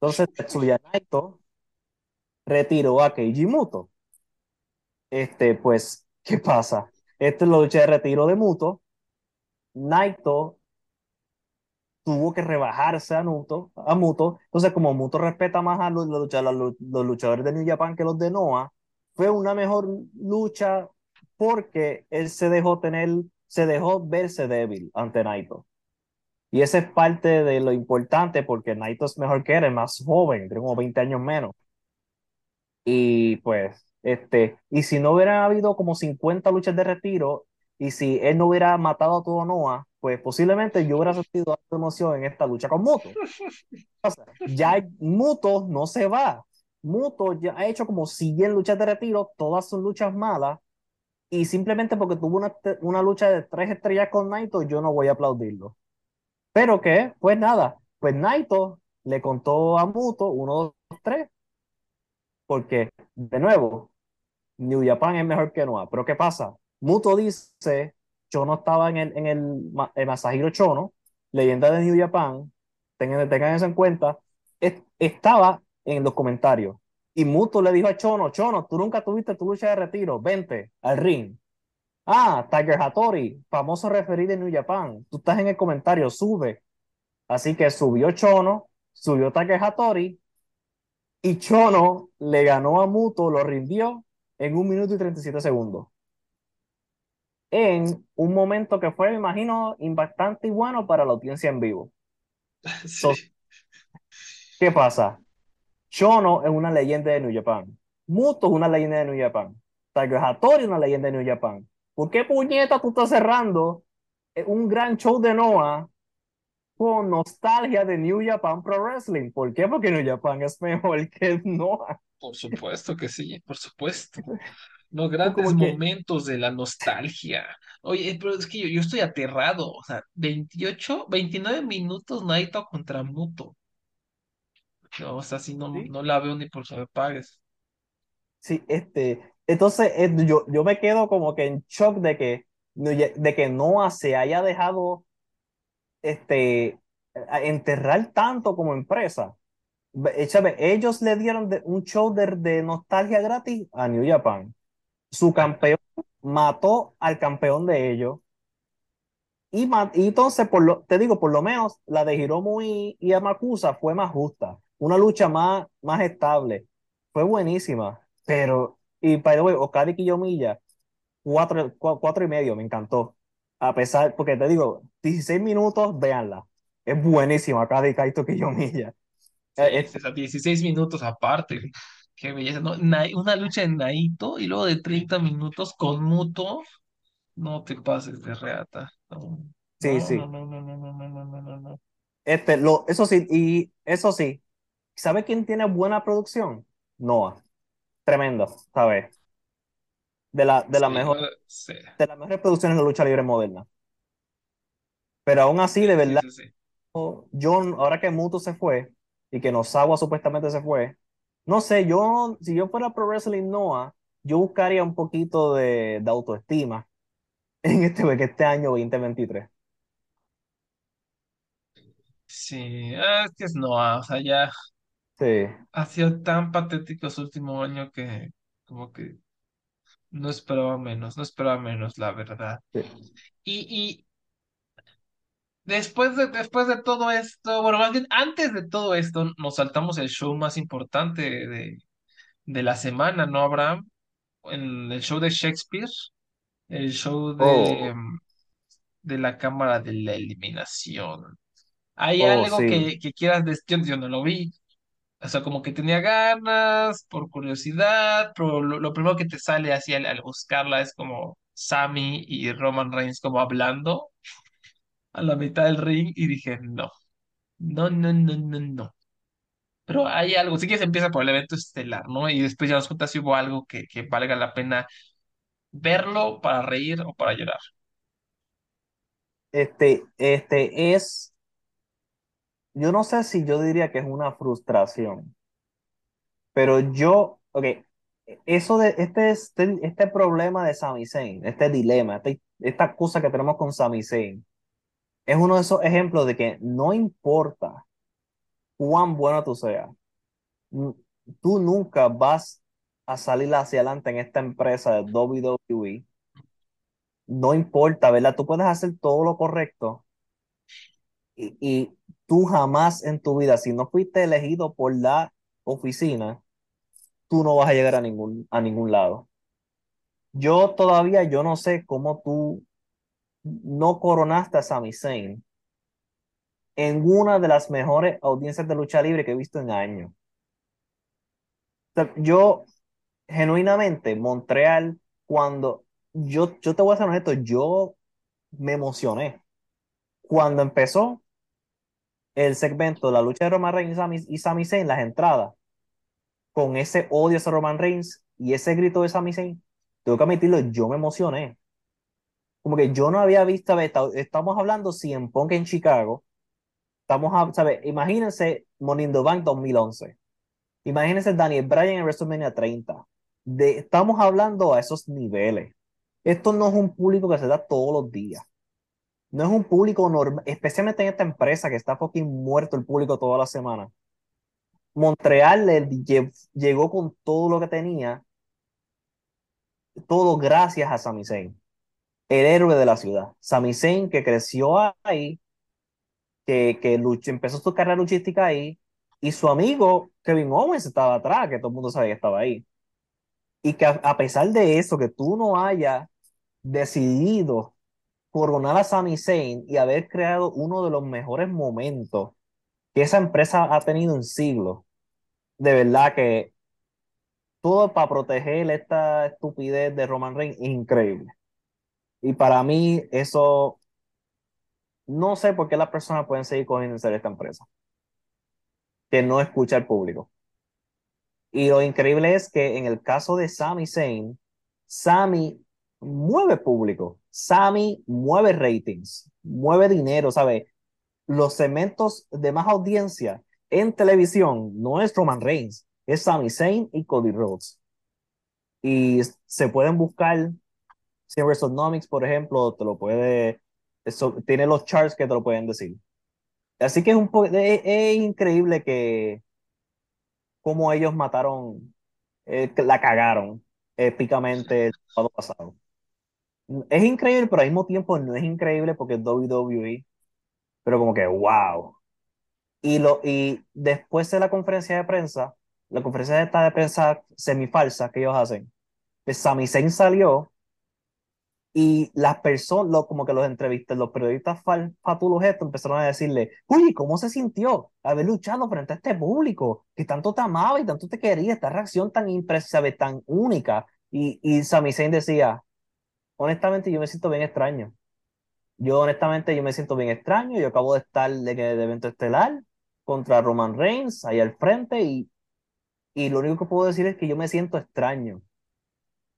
Entonces, Tetsuya Naito retiró a Keiji Muto. Este, pues, ¿qué pasa? Esta es la lucha de retiro de Muto. Naito tuvo que rebajarse a Muto, a Muto. Entonces, como Muto respeta más a los, los los, luchadores de New Japan que los de Noah, fue una mejor lucha porque él se dejó tener, se dejó verse débil ante Naito. Y esa es parte de lo importante porque Naito es mejor que él, es más joven, tiene como 20 años menos. Y pues, este, y si no hubiera habido como 50 luchas de retiro, y si él no hubiera matado a todo Noah, pues posiblemente yo hubiera sentido algo emoción en esta lucha con Muto. Ya Muto no se va. Muto ya ha hecho como 100 luchas de retiro, todas son luchas malas, y simplemente porque tuvo una, una lucha de tres estrellas con Naito, yo no voy a aplaudirlo. Pero que, pues nada, pues Naito le contó a Muto, uno, dos, tres, porque, de nuevo, New Japan es mejor que Noah. Pero ¿qué pasa? Muto dice, Chono estaba en el, en el, en Masahiro Chono, leyenda de New Japan, tengan, tengan eso en cuenta, es, estaba en los comentarios. Y Muto le dijo a Chono, Chono, tú nunca tuviste tu lucha de retiro, vente al ring. Ah, Tiger Hattori, famoso referido de New Japan, tú estás en el comentario, sube. Así que subió Chono, subió Tiger Hattori, y Chono le ganó a Muto, lo rindió en un minuto y 37 segundos. En un momento que fue, me imagino, impactante y bueno para la audiencia en vivo. [LAUGHS] Sí. So, ¿Qué pasa? Chono es una leyenda de New Japan. Muto es una leyenda de New Japan. Tiger Hattori es una leyenda de New Japan. ¿Por qué puñeta tú estás cerrando un gran show de Noah con nostalgia de New Japan Pro Wrestling? ¿Por qué? Porque New Japan es mejor que Noah. Por supuesto que sí, por supuesto. [LAUGHS] Los grandes que- momentos de la nostalgia. Oye, pero es que yo, yo estoy aterrado. O sea, 28, 29 minutos Naito contra Muto. No, o sea, si no, Sí. no la veo ni por saber pagues. Sí, este, entonces eh, yo, yo me quedo como que en shock de que, de que Noah se haya dejado este, enterrar tanto como empresa. Ellos le dieron un show de, de nostalgia gratis a New Japan. Su campeón mató al campeón de ellos. Y, y, entonces, por lo, te digo, por lo menos la de Hiromu y, y Amakusa fue más justa, una lucha más, más estable, fue buenísima, pero, y by the way, Okada y cuatro, cuatro y medio, me encantó, a pesar, porque te digo, 16 minutos, véanla, es buenísima Okada y Kaito Kiyomiya. Es, a 16 minutos aparte, qué belleza, ¿no? una lucha en Naito y luego de 30 minutos con Muto, no te pases de reata. No, sí, sí. No, no, no, no, no, no, no, no, no. Este, lo, eso sí, y eso sí, ¿sabe quién tiene buena producción? Noah. Tremendo, ¿sabes? De la, de la Sí, mejor, sí, de las mejores producciones de lucha libre moderna. Pero aún así, de sí, verdad, sí, sí. John, ahora que Muto se fue y que Nosawa supuestamente se fue, no sé, yo, si yo fuera Pro Wrestling Noah, yo buscaría un poquito de, de autoestima [LAUGHS] en este, en este año 2023. Sí, ah, es que es Noah, o sea, ya Sí, ha sido tan patético su último año que como que no esperaba menos, no esperaba menos, la verdad. sí. Y, y después de, después de todo esto, bueno, más bien antes de todo esto, nos saltamos el show más importante de, de la semana, ¿no, Abraham? En el show de Shakespeare, el show de, Oh, de la Cámara de la Eliminación. ¿Hay oh, algo sí. que, que quieras decir? Yo no lo vi. O sea, como que tenía ganas, por curiosidad, pero lo, lo primero que te sale así al, al buscarla es como Sammy y Roman Reigns como hablando a la mitad del ring y dije, no, no, no, no, no, no. Pero hay algo, si quieres empieza por el evento estelar, ¿no? Y después ya nos cuentas si hubo algo que, que valga la pena verlo para reír o para llorar. Este, este es, yo no sé si yo diría que es una frustración, pero yo, ok, eso de este, este, este problema de Sami Zayn, este dilema, este- esta cosa que tenemos con Sami Zayn, es uno de esos ejemplos de que no importa cuán bueno tú seas, tú nunca vas a salir hacia adelante en esta empresa de WWE. No importa, ¿verdad? Tú puedes hacer todo lo correcto y, y tú jamás en tu vida, si no fuiste elegido por la oficina, tú no vas a llegar a ningún, a ningún lado. Yo todavía, yo no sé cómo tú no coronaste a Sami Zayn en una de las mejores audiencias de lucha libre que he visto en años. Yo, genuinamente, Montreal, cuando yo, yo te voy a ser honesto, yo me emocioné. Cuando empezó el segmento, la lucha de Roman Reigns y Sami Zayn, las entradas, con ese odio hacia Roman Reigns y ese grito de Sami Zayn, tengo que admitirlo, yo me emocioné. Como que yo no había visto, estamos hablando en Punk en Chicago, estamos, a. Imagínense Money in the Bank 2011, imagínense Daniel Bryan en WrestleMania 30, de, estamos hablando a esos niveles. Esto no es un público que se da todos los días. No es un público normal, especialmente en esta empresa que está fucking muerto el público toda la semana. Montreal le lle- llegó con todo lo que tenía, todo gracias a Sami Zayn, el héroe de la ciudad. Sami Zayn que creció ahí, que, que luchó, empezó su carrera luchística ahí, y su amigo Kevin Owens estaba atrás, que todo el mundo sabía que estaba ahí. Y que a, pesar de eso, que tú no hayas decidido coronar a Sami Zayn y haber creado uno de los mejores momentos que esa empresa ha tenido en siglos, de verdad que todo para proteger esta estupidez de Roman Reigns increíble. Y para mí eso, no sé por qué las personas pueden seguir cogiendo esta empresa, que no escucha al público. Y lo increíble es que en el caso de Sami Zayn, Sami mueve público, Sami mueve ratings, mueve dinero, ¿sabes? Los segmentos de más audiencia en televisión no es Roman Reigns, es Sami Zayn y Cody Rhodes. Y se pueden buscar, si en WrestleNomics, por ejemplo, te lo puede, Eso, tiene los charts que te lo pueden decir. Así que es un es, es increíble que cómo ellos mataron, eh, la cagaron épicamente el sábado pasado. Es increíble, pero al mismo tiempo no es increíble porque es WWE, pero como que wow. Y, lo, y después de la conferencia de prensa, la conferencia de esta de prensa semifalsa que ellos hacen, Sami Zayn salió y las personas, como que los entrevistas, los periodistas fatulos estos empezaron a decirle, uy, ¿cómo se sintió haber luchado frente a este público que tanto te amaba y tanto te quería, esta reacción tan impresionante, tan única? Y, y Sami Zayn decía, honestamente yo me siento bien extraño. Yo honestamente yo me siento bien extraño, yo acabo de estar de, de evento estelar contra Roman Reigns ahí al frente y, y lo único que puedo decir es que yo me siento extraño.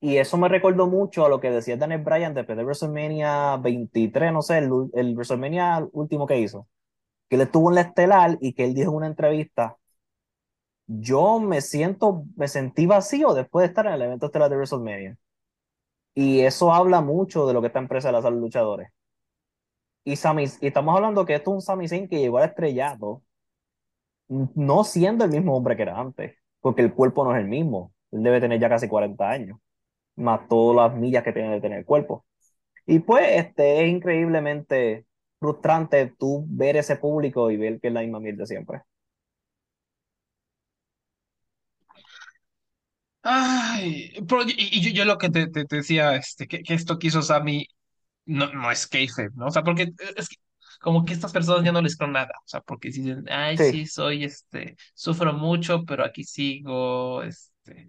Y eso me recordó mucho a lo que decía Daniel Bryan después de WrestleMania 23, no sé, el, el WrestleMania último que hizo, que él estuvo en la estelar y que él dijo en una entrevista, yo me siento, me sentí vacío después de estar en el evento estelar de WrestleMania. Y eso habla mucho de lo que esta empresa le hace a los luchadores. Y, Sami, y estamos hablando que esto es un Sami Zayn que llegó al estrellato, no siendo el mismo hombre que era antes, porque el cuerpo no es el mismo. Él debe tener ya casi 40 años, más todas las millas que tiene de tener el cuerpo. Y pues este, es increíblemente frustrante tú ver ese público y ver que es la misma mierda siempre. Ay, pero y, y yo, yo lo que te, te- te decía, este, que, que esto que hizo Sammy no, no es kayfabe, ¿no? O sea, porque es que como que estas personas ya no les creen nada, o sea, porque dicen, ay, Sí, sí, soy, este, sufro mucho, pero aquí sigo, este,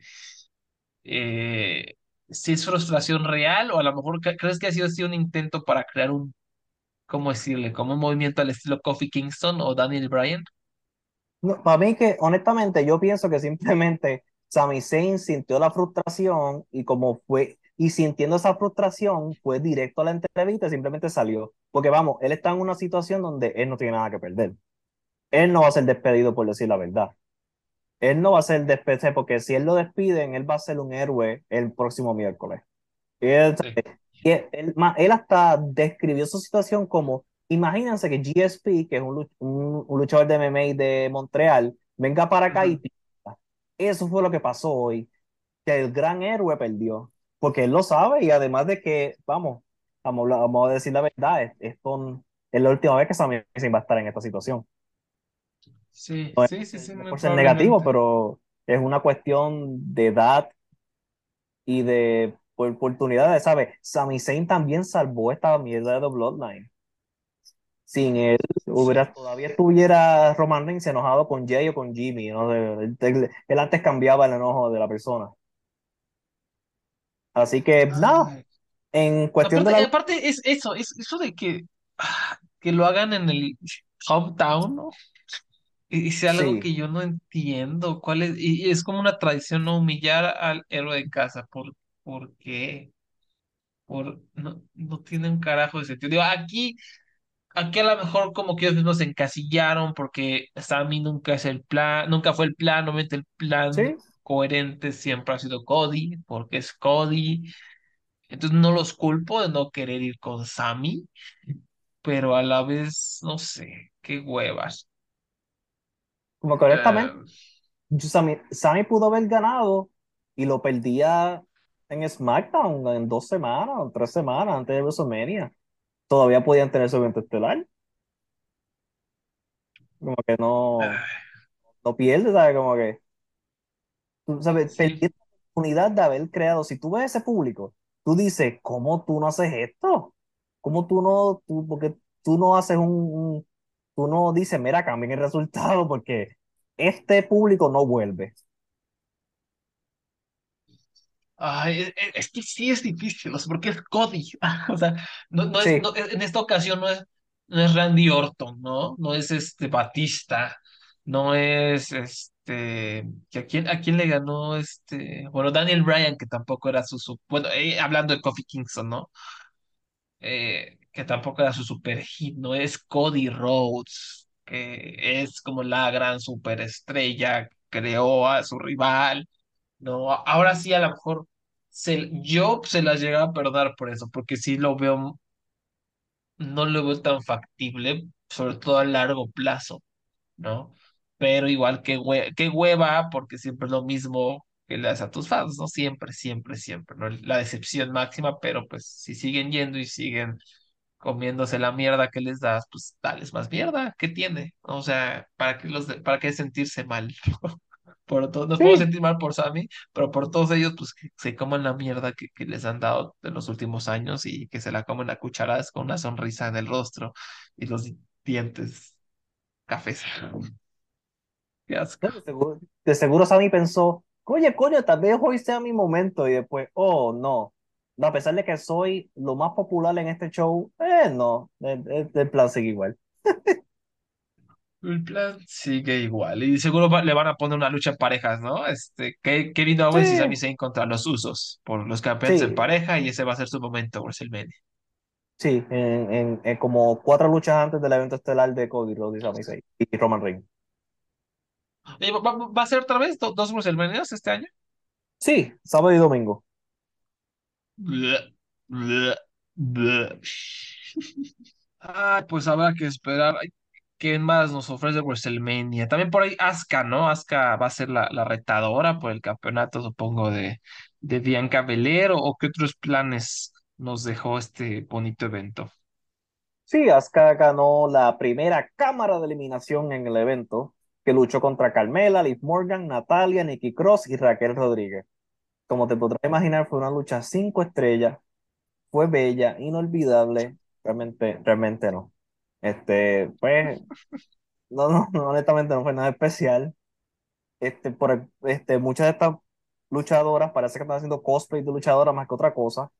eh, si es frustración real o a lo mejor cre- crees que ha sido así un intento para crear un, ¿cómo decirle? Como un movimiento al estilo Kofi Kingston o Daniel Bryan. No, para mí que honestamente yo pienso que simplemente Sami Zayn sintió la frustración y como fue, y sintiendo esa frustración fue directo a la entrevista y simplemente salió. Porque vamos, él está en una situación donde él no tiene nada que perder. Él no va a ser despedido por decir la verdad. Él no va a ser despedido porque si él lo despiden, él va a ser un héroe el próximo miércoles. Él, Sí. y él, él él hasta describió su situación como, imagínense que GSP, que es un, un- un luchador de MMA de Montreal, venga para acá y Ujú. pierda. Eso fue lo que pasó hoy, que el gran héroe perdió, porque él lo sabe y además de que, vamos, vamos, vamos a decir la verdad, es, es, con- es la última vez que Sami Zayn va a estar en esta situación. Sí, No es, sí, sí, sí, no por ser negativo, pero es una cuestión de edad y de por oportunidades, ¿sabes? Sami Zayn también salvó esta mierda de Bloodline. Sin él, Sí. hubiera, todavía estuviera Roman Reigns enojado con Jay o con Jimmy, ¿no? Él, él- él antes cambiaba el enojo de la persona. Así que, no, Ay. en cuestión de Aparte, la... aparte es eso, es eso de que, ah, que lo hagan en el hometown, ¿no? Sea algo Sí, que yo no entiendo. ¿Cuál es? Y y es como una tradición no humillar al héroe de casa. ¿Por, por qué? Por, no, no tiene un carajo de sentido. Digo, aquí, aquí a lo mejor como que ellos mismos se encasillaron porque Sammy nunca es el plan, nunca fue el plan, obviamente el plan sí, coherente siempre ha sido Cody, porque es Cody. Entonces no los culpo de no querer ir con Sammy, pero a la vez, no sé, qué huevas. Como correctamente. Eh, Sami, Sami pudo haber ganado y lo perdía en SmackDown en dos semanas o tres semanas antes de WrestleMania. Todavía podían tener su evento estelar. Como que no, ay, no pierde, ¿sabes? Como que, tú sabes, perdiste la oportunidad de haber creado. Si tú ves ese público, tú dices, ¿cómo tú no haces esto? ¿Cómo tú no, tú, porque tú no haces un, un- tú no dices, mira, cambien el resultado porque este público no vuelve. Ay, es, es- es que sí es difícil, o sea, porque es Cody. [LAUGHS] O sea, no, no es, Sí, no, en esta ocasión no es, no es Randy Orton, ¿no? No es este Batista, no es este. ¿A quién, a quién le ganó este? Bueno, Daniel Bryan, que tampoco era su. su- bueno, eh, hablando de Kofi Kingston, ¿no? Eh, que tampoco era su super hit, no es Cody Rhodes, que es como la gran superestrella, creó a su rival. No, ahora sí a lo mejor se, yo se las llegaba a perdonar por eso, porque sí lo veo no lo veo tan factible, sobre todo a largo plazo, ¿no? Pero igual que, hue- qué hueva, porque siempre es lo mismo que le das a tus fans, ¿no? Siempre, siempre, siempre, ¿no? La decepción máxima, pero pues si siguen yendo y siguen comiéndose la mierda que les das, pues dales más mierda, ¿qué tiene? O sea, ¿para qué los de- para qué sentirse mal? [LAUGHS] Por todo, nos podemos sentir mal por Sammy, pero por todos ellos, pues que se coman la mierda que, que les han dado en los últimos años y que se la comen a cucharadas con una sonrisa en el rostro y los dientes cafés. [LAUGHS] Qué asco. no, de seguro, de seguro Sammy pensó, oye, coño, tal vez hoy sea mi momento. Y después, oh, no. No, a pesar de que soy lo más popular en este show, eh, no, el, el- el plan sigue igual. El plan sigue igual y seguro va- le van a poner una lucha en parejas, ¿no? Este, Ke- Kevin Sí, Owens y Sami Zayn contra los Usos por los campeones en sí, pareja y ese va a ser su momento WrestleMania. sí, en, en- en como cuatro luchas antes del evento estelar de Cody Rhodes y Sami Zayn y Roman Reigns. ¿Va, va- va a ser otra vez do- dos WrestleManias este año? Sí, sábado y domingo. Ay, pues habrá que esperar. ¿Qué más nos ofrece WrestleMania? También por ahí Asuka, ¿no? Asuka va a ser la, la retadora por el campeonato, supongo, de, de Bianca Belair o, o qué otros planes nos dejó este bonito evento. Sí, Asuka ganó la primera cámara de eliminación en el evento, que luchó contra Carmela, Liv Morgan, Natalia, Nikki Cross y Raquel Rodríguez. Como te podrás imaginar, fue una lucha cinco estrellas, fue bella, inolvidable, realmente, realmente no. Este, pues, no, no, no, honestamente no fue nada especial. Este, por, este, muchas de estas luchadoras parece que están haciendo cosplay de luchadora más que otra cosa.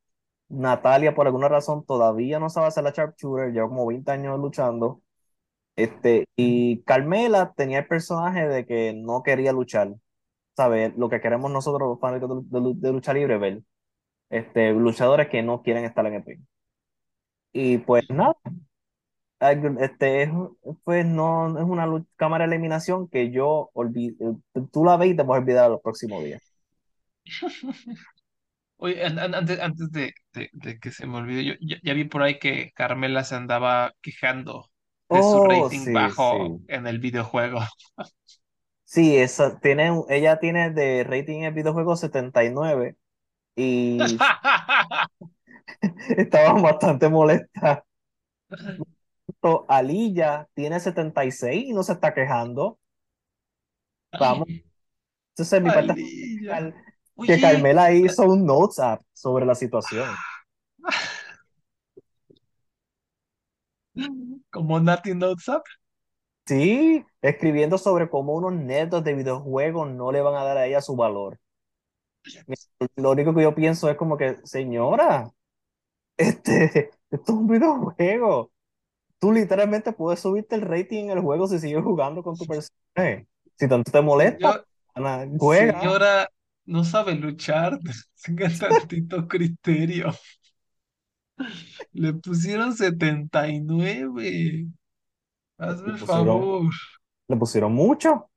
Natalia, por alguna razón, todavía no sabe hacer la sharpshooter, lleva como 20 años luchando. Este, y Carmela tenía el personaje de que no quería luchar, ¿sabes? Lo que queremos nosotros, los fanáticos de, de- lucha libre, ver. Este, luchadores que no quieren estar en el ring. Y pues nada, este, es, pues no es una lu- cámara de eliminación que yo olvido, tú la ves y te vas a olvidar los próximos días. [LAUGHS] Oye, an- an- antes, antes de, de- de que se me olvide, yo ya, ya vi por ahí que Carmela se andaba quejando de su Oh, rating sí, bajo sí. en el videojuego. [LAUGHS] Sí, esa, tiene, ella tiene de rating en el videojuego 79 y [LAUGHS] [LAUGHS] estaban bastante molesta. Alilla tiene 76 y no se está quejando. Vamos, Ay, esa es mi parte final, que Carmela hizo un notes app sobre la situación. [LAUGHS] como Nati Notes Up. Sí, escribiendo sobre cómo unos nerds de videojuegos no le van a dar a ella su valor. Lo único que yo pienso es como que, señora, este, [LAUGHS] esto es un videojuego. Tú literalmente puedes subirte el rating en el juego si sigues jugando con tu personaje. Si tanto te molesta, Señor, juega. señora, no sabe luchar, [LAUGHS] tenga tantito criterio. Le pusieron 79. Hazme Le el pusieron, favor. le pusieron mucho.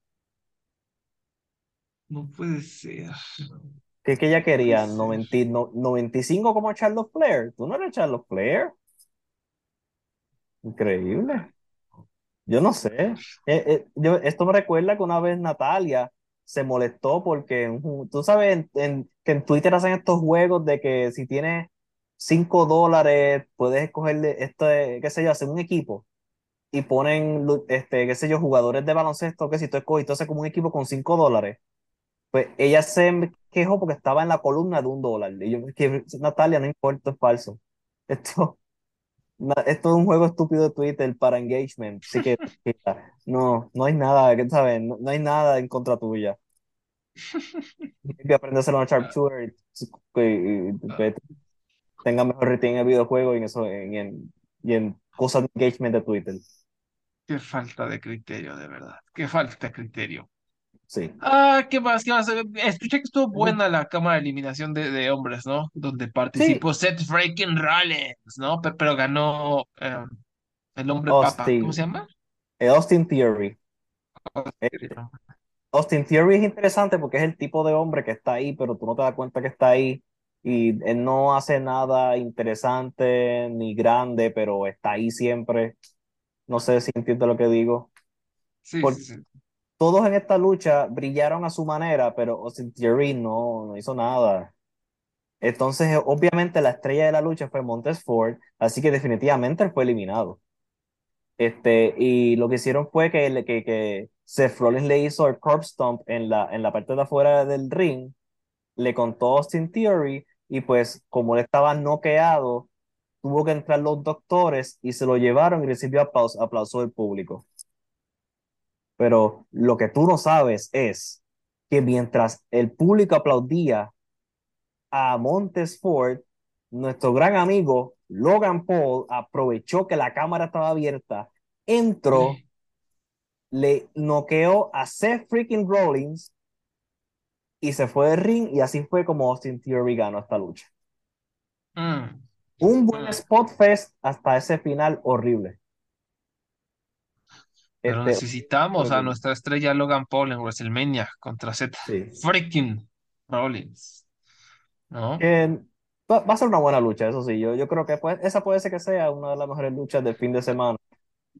No puede ser. ¿Qué, qué ella No puede quería? ser. 90 no- 95 como Charlotte Flair. Tú no eres Charlotte Flair. Increíble. Yo no sé. Eh, eh, yo, esto me recuerda que una vez Natalia se molestó porque tú sabes en- en- que en Twitter hacen estos juegos de que si tienes 5 dólares puedes escogerle este, qué sé yo, hacer un equipo y ponen, este, qué sé yo, jugadores de baloncesto que si tú escoges, tú haces como un equipo con 5 dólares. Pues ella se quejó porque estaba en la columna de un dólar. Y yo, que Natalia, no importa, es falso. [LAUGHS] Esto, esto es un juego estúpido de Twitter para engagement. Así que [LAUGHS] no, no hay nada, que ¿sabes? No, no hay nada en contra tuya. [LAUGHS] Que aprender a hacer una sharpshooter y, y- y- tenga mejor rating en el videojuego y en eso, en, en- y en cosas de engagement de Twitter. Qué falta de criterio, de verdad. Qué falta de criterio. Sí. Ah, ¿qué más? ¿Qué más? Escuché que estuvo buena la cámara de eliminación de, de hombres, ¿no? Donde Sí, participó Seth freaking Rollins, ¿no? Pe- Pero, ganó eh, el hombre papa. ¿Cómo se Austin, llama? eh, Austin Theory. Eh, Austin Theory es interesante porque es el tipo de hombre que está ahí, pero tú no te das cuenta que está ahí. y él no hace nada interesante ni grande, pero está ahí siempre. No sé si entiendes lo que digo. Sí, Por- sí, sí. Todos en esta lucha brillaron a su manera, pero Austin Theory no, no hizo nada. Entonces, obviamente, la estrella de la lucha fue Montez Ford, así que definitivamente él fue eliminado. Este, y lo que hicieron fue que, que, que Seth Rollins le hizo el curb stomp en la, en la parte de afuera del ring, le contó Austin Theory, y pues, como él estaba noqueado, tuvo que entrar los doctores y se lo llevaron y recibió aplauso, aplauso del público. Pero lo que tú no sabes es que mientras el público aplaudía a Montes Ford, nuestro gran amigo Logan Paul aprovechó que la cámara estaba abierta, entró, Sí. le noqueó a Seth freaking Rollins y se fue del ring y así fue como Austin Theory ganó esta lucha. Mm. Un buen Mm. spot fest hasta ese final horrible. Pero Este, necesitamos a nuestra estrella Logan Paul en WrestleMania contra Seth Sí. freaking Rollins. ¿No? Va, a ser una buena lucha, eso sí. Yo, yo creo que pues, esa puede ser que sea una de las mejores luchas del fin de semana.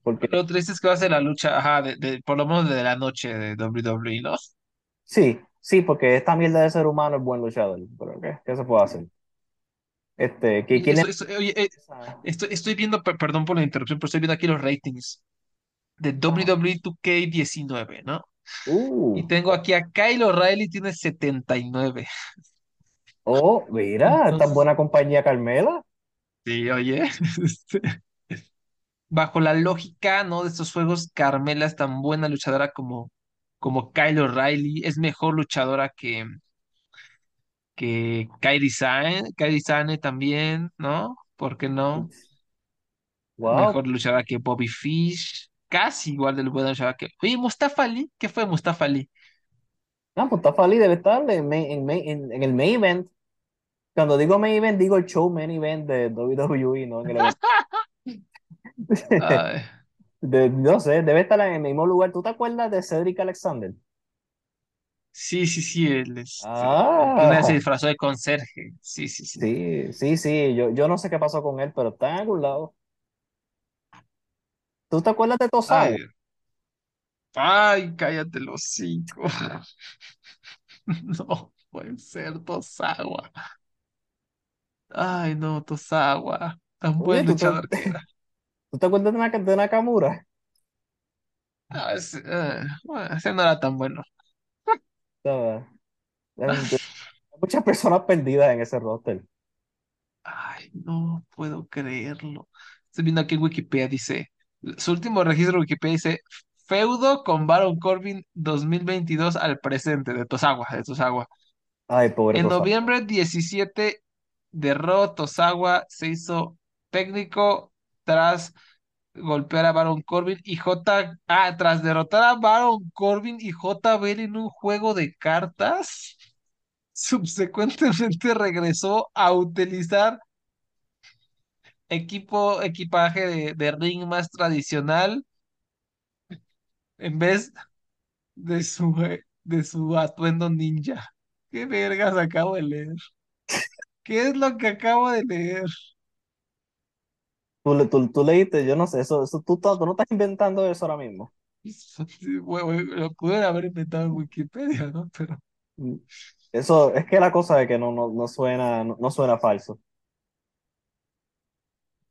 Porque Lo triste es que va a ser la lucha, ajá, de, de- por lo menos de la noche de WWE, ¿no? sí, sí, porque esta mierda de ser humano es buen luchador. Pero ¿qué, qué se puede hacer? Este, ¿qui- Y ¿quién eso- es eso- oye, eh, estoy, estoy viendo, per- perdón por la interrupción, pero estoy viendo aquí los ratings de WWE 2K19, ¿no? Uh, Y tengo aquí a Kyle O'Reilly, tiene 79. oh, mira, tan buena compañía Carmela. Sí, oye. [LAUGHS] este, Bajo la lógica, ¿no? De estos juegos, Carmela es tan buena luchadora como, como Kyle O'Reilly. Es mejor luchadora que, que Kairi Sane, Kairi Sane también, ¿no? ¿Por qué no? Wow. Mejor luchadora que Bobby Fish. Casi igual de luchadora que. Oye, Mustafa Ali, ¿qué fue Mustafa Ali? Ah, Mustafa Ali debe estar en, main- en, main- en- el main event. Cuando digo main event, digo el show main event de WWE, ¿no? En el evento. [LAUGHS] [LAUGHS] De- no sé, debe estar en el mismo lugar. ¿Tú te acuerdas de Cedric Alexander? Sí, sí, sí, él este, Ah. que una vez se disfrazó de conserje. Sí, sí, sí. Sí, sí, sí. Yo, yo no sé qué pasó con él, pero está en algún lado. ¿Tú te acuerdas de Tosawa? Ay, cállate los hocico. [LAUGHS] No puede ser Tosawa. Ay, no, Tosawa. Tan Oye, buen ¿tú te, luchador que era. [LAUGHS] ¿tú te acuerdas de, Naka- de Nakamura? Ah, ese, eh, bueno, ese no era tan bueno. Hay muchas personas perdidas en ese roster. Ay, no puedo creerlo. Estoy viendo aquí en Wikipedia, dice, su último registro de Wikipedia dice, feudo con Baron Corbin 2022 al presente, de Tosawa, de Tosawa. Ay, pobre En Tosawa. noviembre 17 de Tosawa se hizo técnico tras golpear a Baron Corbin y J. Ah, tras derrotar a Baron Corbin y JBL en un juego de cartas. [LAUGHS] Subsecuentemente regresó a utilizar equipo, equipaje de, de ring más tradicional en vez de su, de su atuendo ninja. ¿Qué vergas acabo de leer? ¿Qué es lo que acabo de leer? Tú, tú, tú leíste, yo no sé, eso, eso tú, tú no estás inventando eso ahora mismo. [LAUGHS] Güey, Lo pude haber inventado en Wikipedia, ¿no? Pero Eso es que la cosa es que no, no, no suena, no, no suena falso.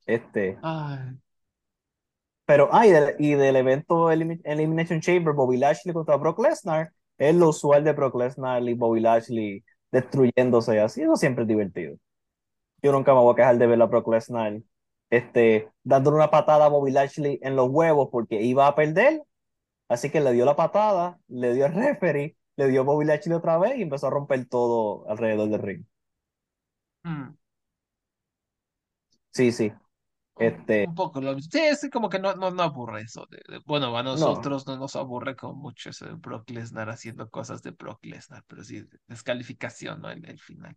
Este, ay, pero, ah, y del, y del evento Elimi- Elimination Chamber, Bobby Lashley contra Brock Lesnar, es lo usual de Brock Lesnar y Bobby Lashley destruyéndose así, eso siempre es divertido. Yo nunca me voy a quejar de ver a Brock Lesnar este, dándole una patada a Bobby Lashley en los huevos porque iba a perder, así que le dio la patada, le dio el referee, le dio Bobby Lashley otra vez y empezó a romper todo alrededor del ring. mm, Sí, sí. Este, un poco lo mismo. Sí, es como que no, no, no aburre eso. bueno, a no, nosotros no nos aburre como mucho eso de Brock Lesnar haciendo cosas de Brock Lesnar, pero sí, descalificación, ¿no? El, el final.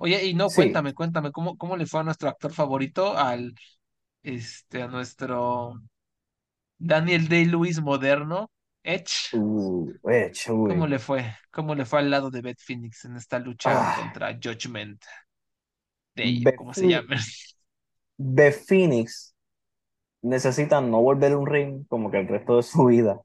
Oye, y no, sí. cuéntame, cuéntame, ¿cómo, cómo le fue a nuestro actor favorito, al, este, a nuestro Daniel Day-Lewis moderno, Edge? Uh, Edge, ¿Cómo uy. le fue? ¿Cómo le fue al lado de Beth Phoenix en esta lucha Ah, contra Judgment? Beth como se llama. Beth Phoenix necesita no volver a un ring como que el resto de su vida.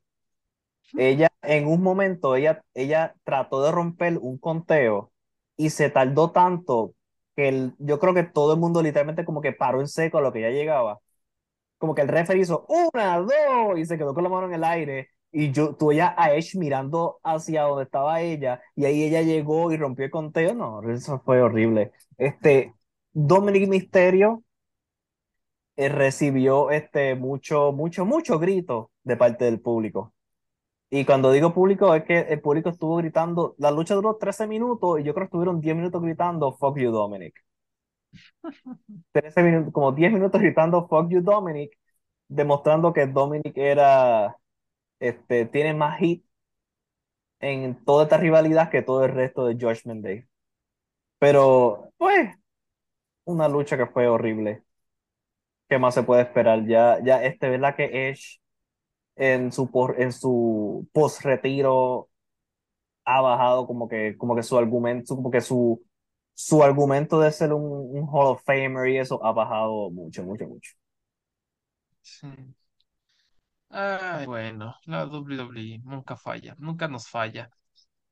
[LAUGHS] Ella, en un momento, ella, ella trató de romper un conteo y se tardó tanto que el- yo creo que todo el mundo literalmente como que paró en seco a lo que ya llegaba. Como que el referee hizo una, dos y se quedó con la mano en el aire. Y yo, tú ya a mirando hacia donde estaba ella y ahí ella llegó y rompió el conteo. No, eso fue horrible. Este, Dominic Mysterio eh, recibió este, mucho, mucho, mucho grito de parte del público. Y cuando digo público, es que el público estuvo gritando, la lucha duró 13 minutos y yo creo que estuvieron 10 minutos gritando, fuck you, Dominic. [LAUGHS] 13 minutos, como 10 minutos gritando, fuck you, Dominic, demostrando que Dominic era, este, tiene más hit en toda esta rivalidad que todo el resto de Judgment Day. Pero, pues, una lucha que fue horrible. ¿Qué más se puede esperar? Ya, ya, este, ¿verdad que Edge en su, por- en su post-retiro ha bajado como que, como que su argumento, como que su, su argumento de ser un, un Hall of Famer y eso ha bajado mucho, mucho, mucho. Sí. Ay, bueno, la WWE nunca falla, nunca nos falla.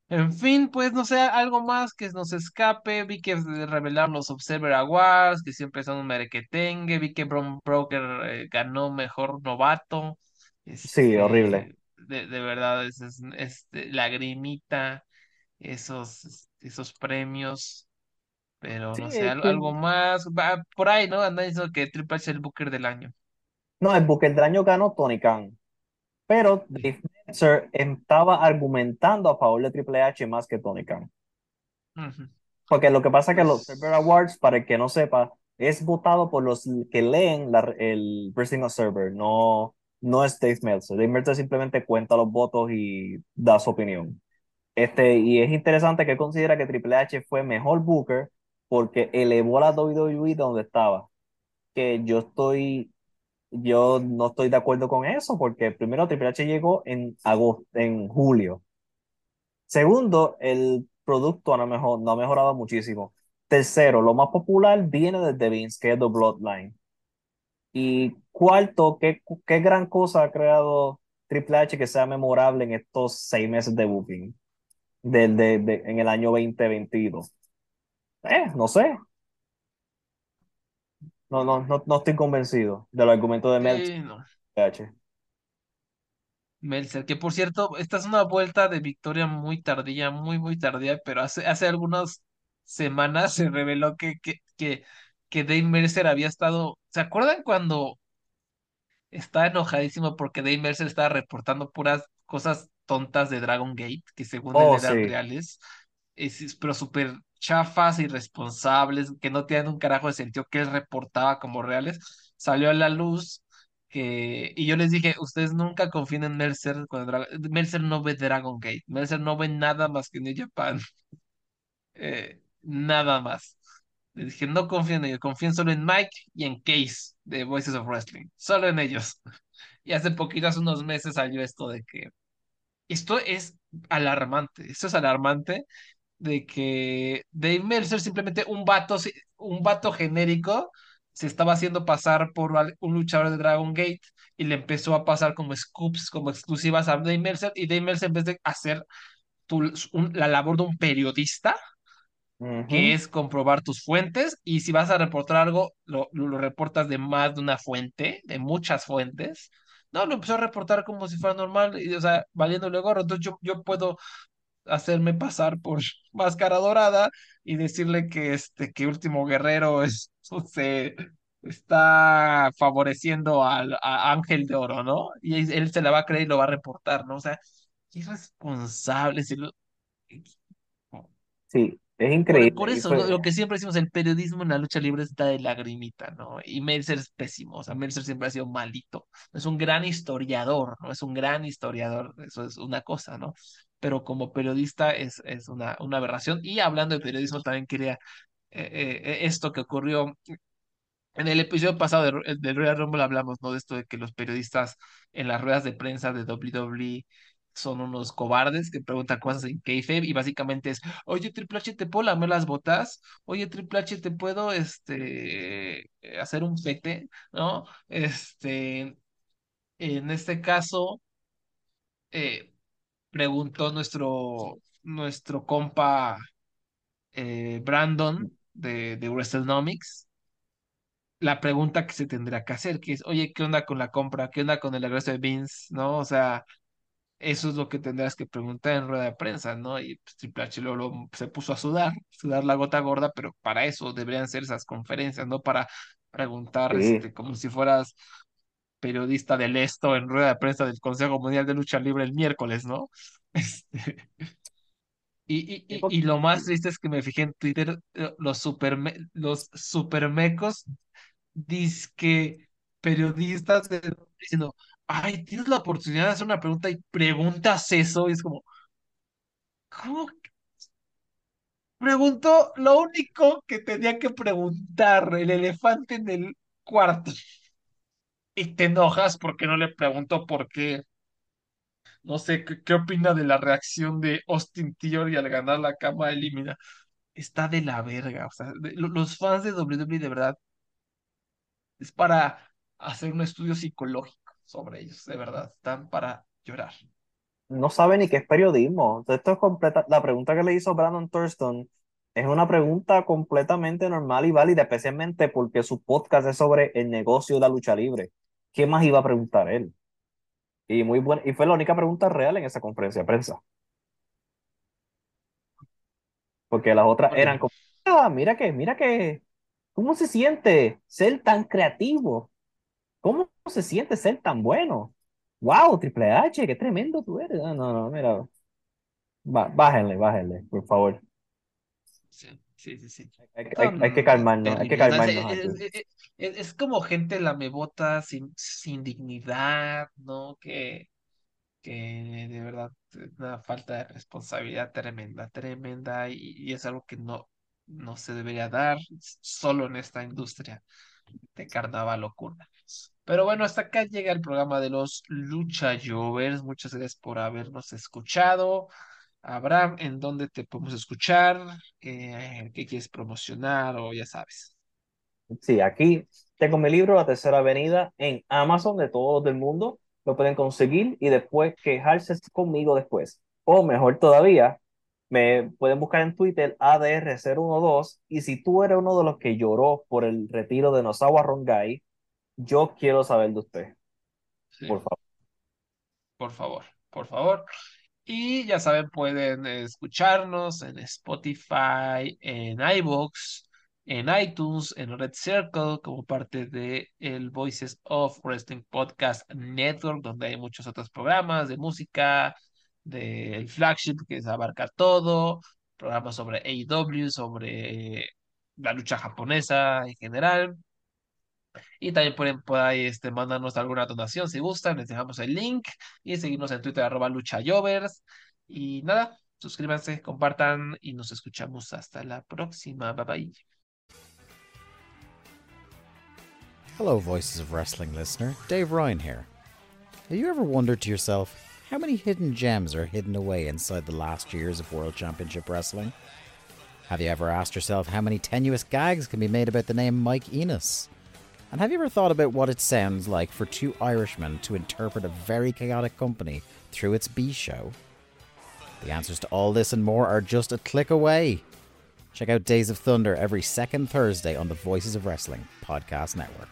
En fin, pues no sé, algo más que nos escape. Vi que revelaron los Observer Awards, que siempre son un merequetengue. Vi que Bron Broker eh, ganó mejor novato. Sí, horrible. Este, de, de verdad, es, es- este, lagrimita, esos, esos premios. Pero Sí, no sé, que- algo más. Va, por ahí, ¿no? Andan diciendo que Triple H es el Booker del año. No, el Booker del año ganó Tony Khan, pero Dave Meltzer estaba argumentando a favor de Triple H más que Tony Khan. Porque lo que pasa es que los Pues- Observer Awards, para el que no sepa, es votado por los que leen la- el Wrestling Observer, no, no es Dave Meltzer. Dave Meltzer simplemente cuenta los votos y da su opinión. Este, y es interesante que considera que Triple H fue mejor Booker porque elevó la WWE donde estaba. Que yo estoy, yo no estoy de acuerdo con eso, porque primero Triple H llegó en agosto, en julio. Segundo, el producto no, ha mejor, no ha mejorado muchísimo. Tercero, lo más popular viene desde Vince, que es The Bloodline. Y cuarto, ¿qué, qué gran cosa ha creado Triple H que sea memorable en estos seis meses de booking del de, de- en el año 2022? Eh, no sé. No, no, no, no estoy convencido del argumento de Meltzer. Sí, no. H. Meltzer, que por cierto, esta es una vuelta de victoria muy tardía, muy, muy tardía, pero hace, hace algunas semanas se reveló que, que, que, que Dave Mercer había estado. ¿Se acuerdan cuando estaba enojadísimo porque Dave Mercer estaba reportando puras cosas tontas de Dragon Gate, que según él Oh, eran sí. reales, es- es- pero súper chafas, irresponsables, que no tienen un carajo de sentido que él reportaba como reales? Salió a la luz que, y yo les dije, ustedes nunca confíen en Mercer cuando Dra- Mercer no ve Dragon Gate, Mercer no ve nada más que New Japan, [LAUGHS] eh, nada más. Les dije, no confíen en ellos, confíen solo en Mike y en Case de Voices of Wrestling, solo en ellos. [LAUGHS] Y hace poquito, hace unos meses salió esto de que esto es alarmante, esto es alarmante de que Dave Meltzer simplemente un vato, un vato genérico se estaba haciendo pasar por un luchador de Dragon Gate y le empezó a pasar como scoops, como exclusivas a Dave Meltzer y Dave Meltzer en vez de hacer tu- un- la labor de un periodista, que es comprobar tus fuentes y si vas a reportar algo, lo, lo, reportas de más de una fuente, de muchas fuentes. No, lo empezó a reportar como si fuera normal, y, o sea, valiéndole gorro. Entonces yo, yo puedo hacerme pasar por [LAUGHS] Máscara Dorada y decirle que este que Último Guerrero [LAUGHS] es, se está favoreciendo al, a Ángel de Oro, ¿no? Y él se la va a creer y lo va a reportar, ¿no? O sea, qué irresponsable. si lo- Sí, es increíble. por eso, fue- lo, que siempre decimos, el periodismo en la lucha libre está de lagrimita, ¿no? Y Meltzer es pésimo, o sea, Meltzer siempre ha sido malito. Es un gran historiador, ¿no? Es un gran historiador, eso es una cosa, ¿no? Pero como periodista es, es una, una aberración. Y hablando de periodismo, también quería eh, eh, eh, esto que ocurrió en el episodio pasado de, Ro- del Royal Rumble hablamos, ¿no? De esto de que los periodistas en las ruedas de prensa de WWE son unos cobardes que preguntan cosas en kayfabe y básicamente es, oye Triple H, ¿te puedo lamer las botas? Oye Triple H, ¿te puedo este, hacer un fete? ¿No? Este, en este caso, eh, preguntó nuestro, nuestro compa eh, Brandon de, de WrestleNomics la pregunta que se tendrá que hacer, que es, oye, ¿qué onda con la compra? ¿Qué onda con el regreso de Vince? ¿No? O sea, eso es lo que tendrás que preguntar en rueda de prensa, ¿no? Y pues, Triple H luego se puso a sudar, sudar la gota gorda, pero para eso deberían ser esas conferencias, no para preguntar Sí. este, como si fueras periodista del esto en rueda de prensa del Consejo Mundial de Lucha Libre el miércoles, ¿no? [LAUGHS] Este, y, y, y, lo más triste es que me fijé en Twitter, eh, los superme, los supermecos dizque periodistas de- diciendo, ay, tienes la oportunidad de hacer una pregunta y preguntas eso, y es como, ¿cómo? Preguntó lo único que tenía que preguntar, el elefante en el cuarto. Y te enojas porque no le preguntó por qué. No sé, ¿qué, qué opina de la reacción de Austin Theory al ganar la cama elimina? Está de la verga, o sea, los fans de WWE de verdad es para hacer un estudio psicológico sobre ellos, de verdad, están para llorar. no sabe ni qué es periodismo. Esto es completa. La pregunta que le hizo Brandon Thurston es una pregunta completamente normal y válida, especialmente porque su podcast es sobre el negocio de la lucha libre. ¿Qué más iba a preguntar él? Y muy buena, y fue la única pregunta real en esa conferencia de prensa. Porque las otras eran como, ah, mira que, mira que, ¿cómo se siente ser tan creativo? ¿Cómo se siente ser tan bueno? Wow, Triple H, qué tremendo tú eres. Ah, no, no, mira. Ba- bájenle, bájenle, por favor. Sí, sí, sí. sí. Hay, hay- hay que Son calmarnos, hay que terribles, o sea, calmarnos es, aquí. es- es- es- es como gente lamebotas sin, sin dignidad, ¿no? Que, que de verdad es una falta de responsabilidad tremenda, tremenda, y, y es algo que no, no se debería dar solo en esta industria de carnaval locura. Pero bueno, hasta acá llega el programa de los Lucha Jovers. Muchas gracias por habernos escuchado. Abraham, ¿en dónde te podemos escuchar? Eh, ¿qué quieres promocionar? O ya sabes. Sí, aquí tengo mi libro La Tercera Avenida en Amazon de todos del mundo. Lo pueden conseguir y después quejarse conmigo después. O mejor todavía, me pueden buscar en Twitter ADR012 y si tú eres uno de los que lloró por el retiro de Nosawa Rongai, yo quiero saber de usted, Sí, por favor. por favor, por favor. Y ya saben, pueden escucharnos en Spotify, en iVoox, en iTunes, en Red Circle, como parte de el Voices of Wrestling Podcast Network, donde hay muchos otros programas de música, del flagship que se abarca todo, programas sobre AEW, sobre la lucha japonesa en general. Y también pueden por ahí este, mandarnos alguna donación si gustan. Les dejamos el link y seguirnos en Twitter, arroba luchayovers. Y nada, suscríbanse, compartan y nos escuchamos hasta la próxima. Bye bye. Hello, Voices of Wrestling listener. Dave Ryan here. Have you ever wondered to yourself how many hidden gems are hidden away inside the last years of World Championship Wrestling? Have you ever asked yourself how many tenuous gags can be made about the name Mike Enos? And have you ever thought about what it sounds like for two Irishmen to interpret a very chaotic company through its B show? The answers to all this and more are just a click away. Check out Days of Thunder every second Thursday on the Voices of Wrestling Podcast Network.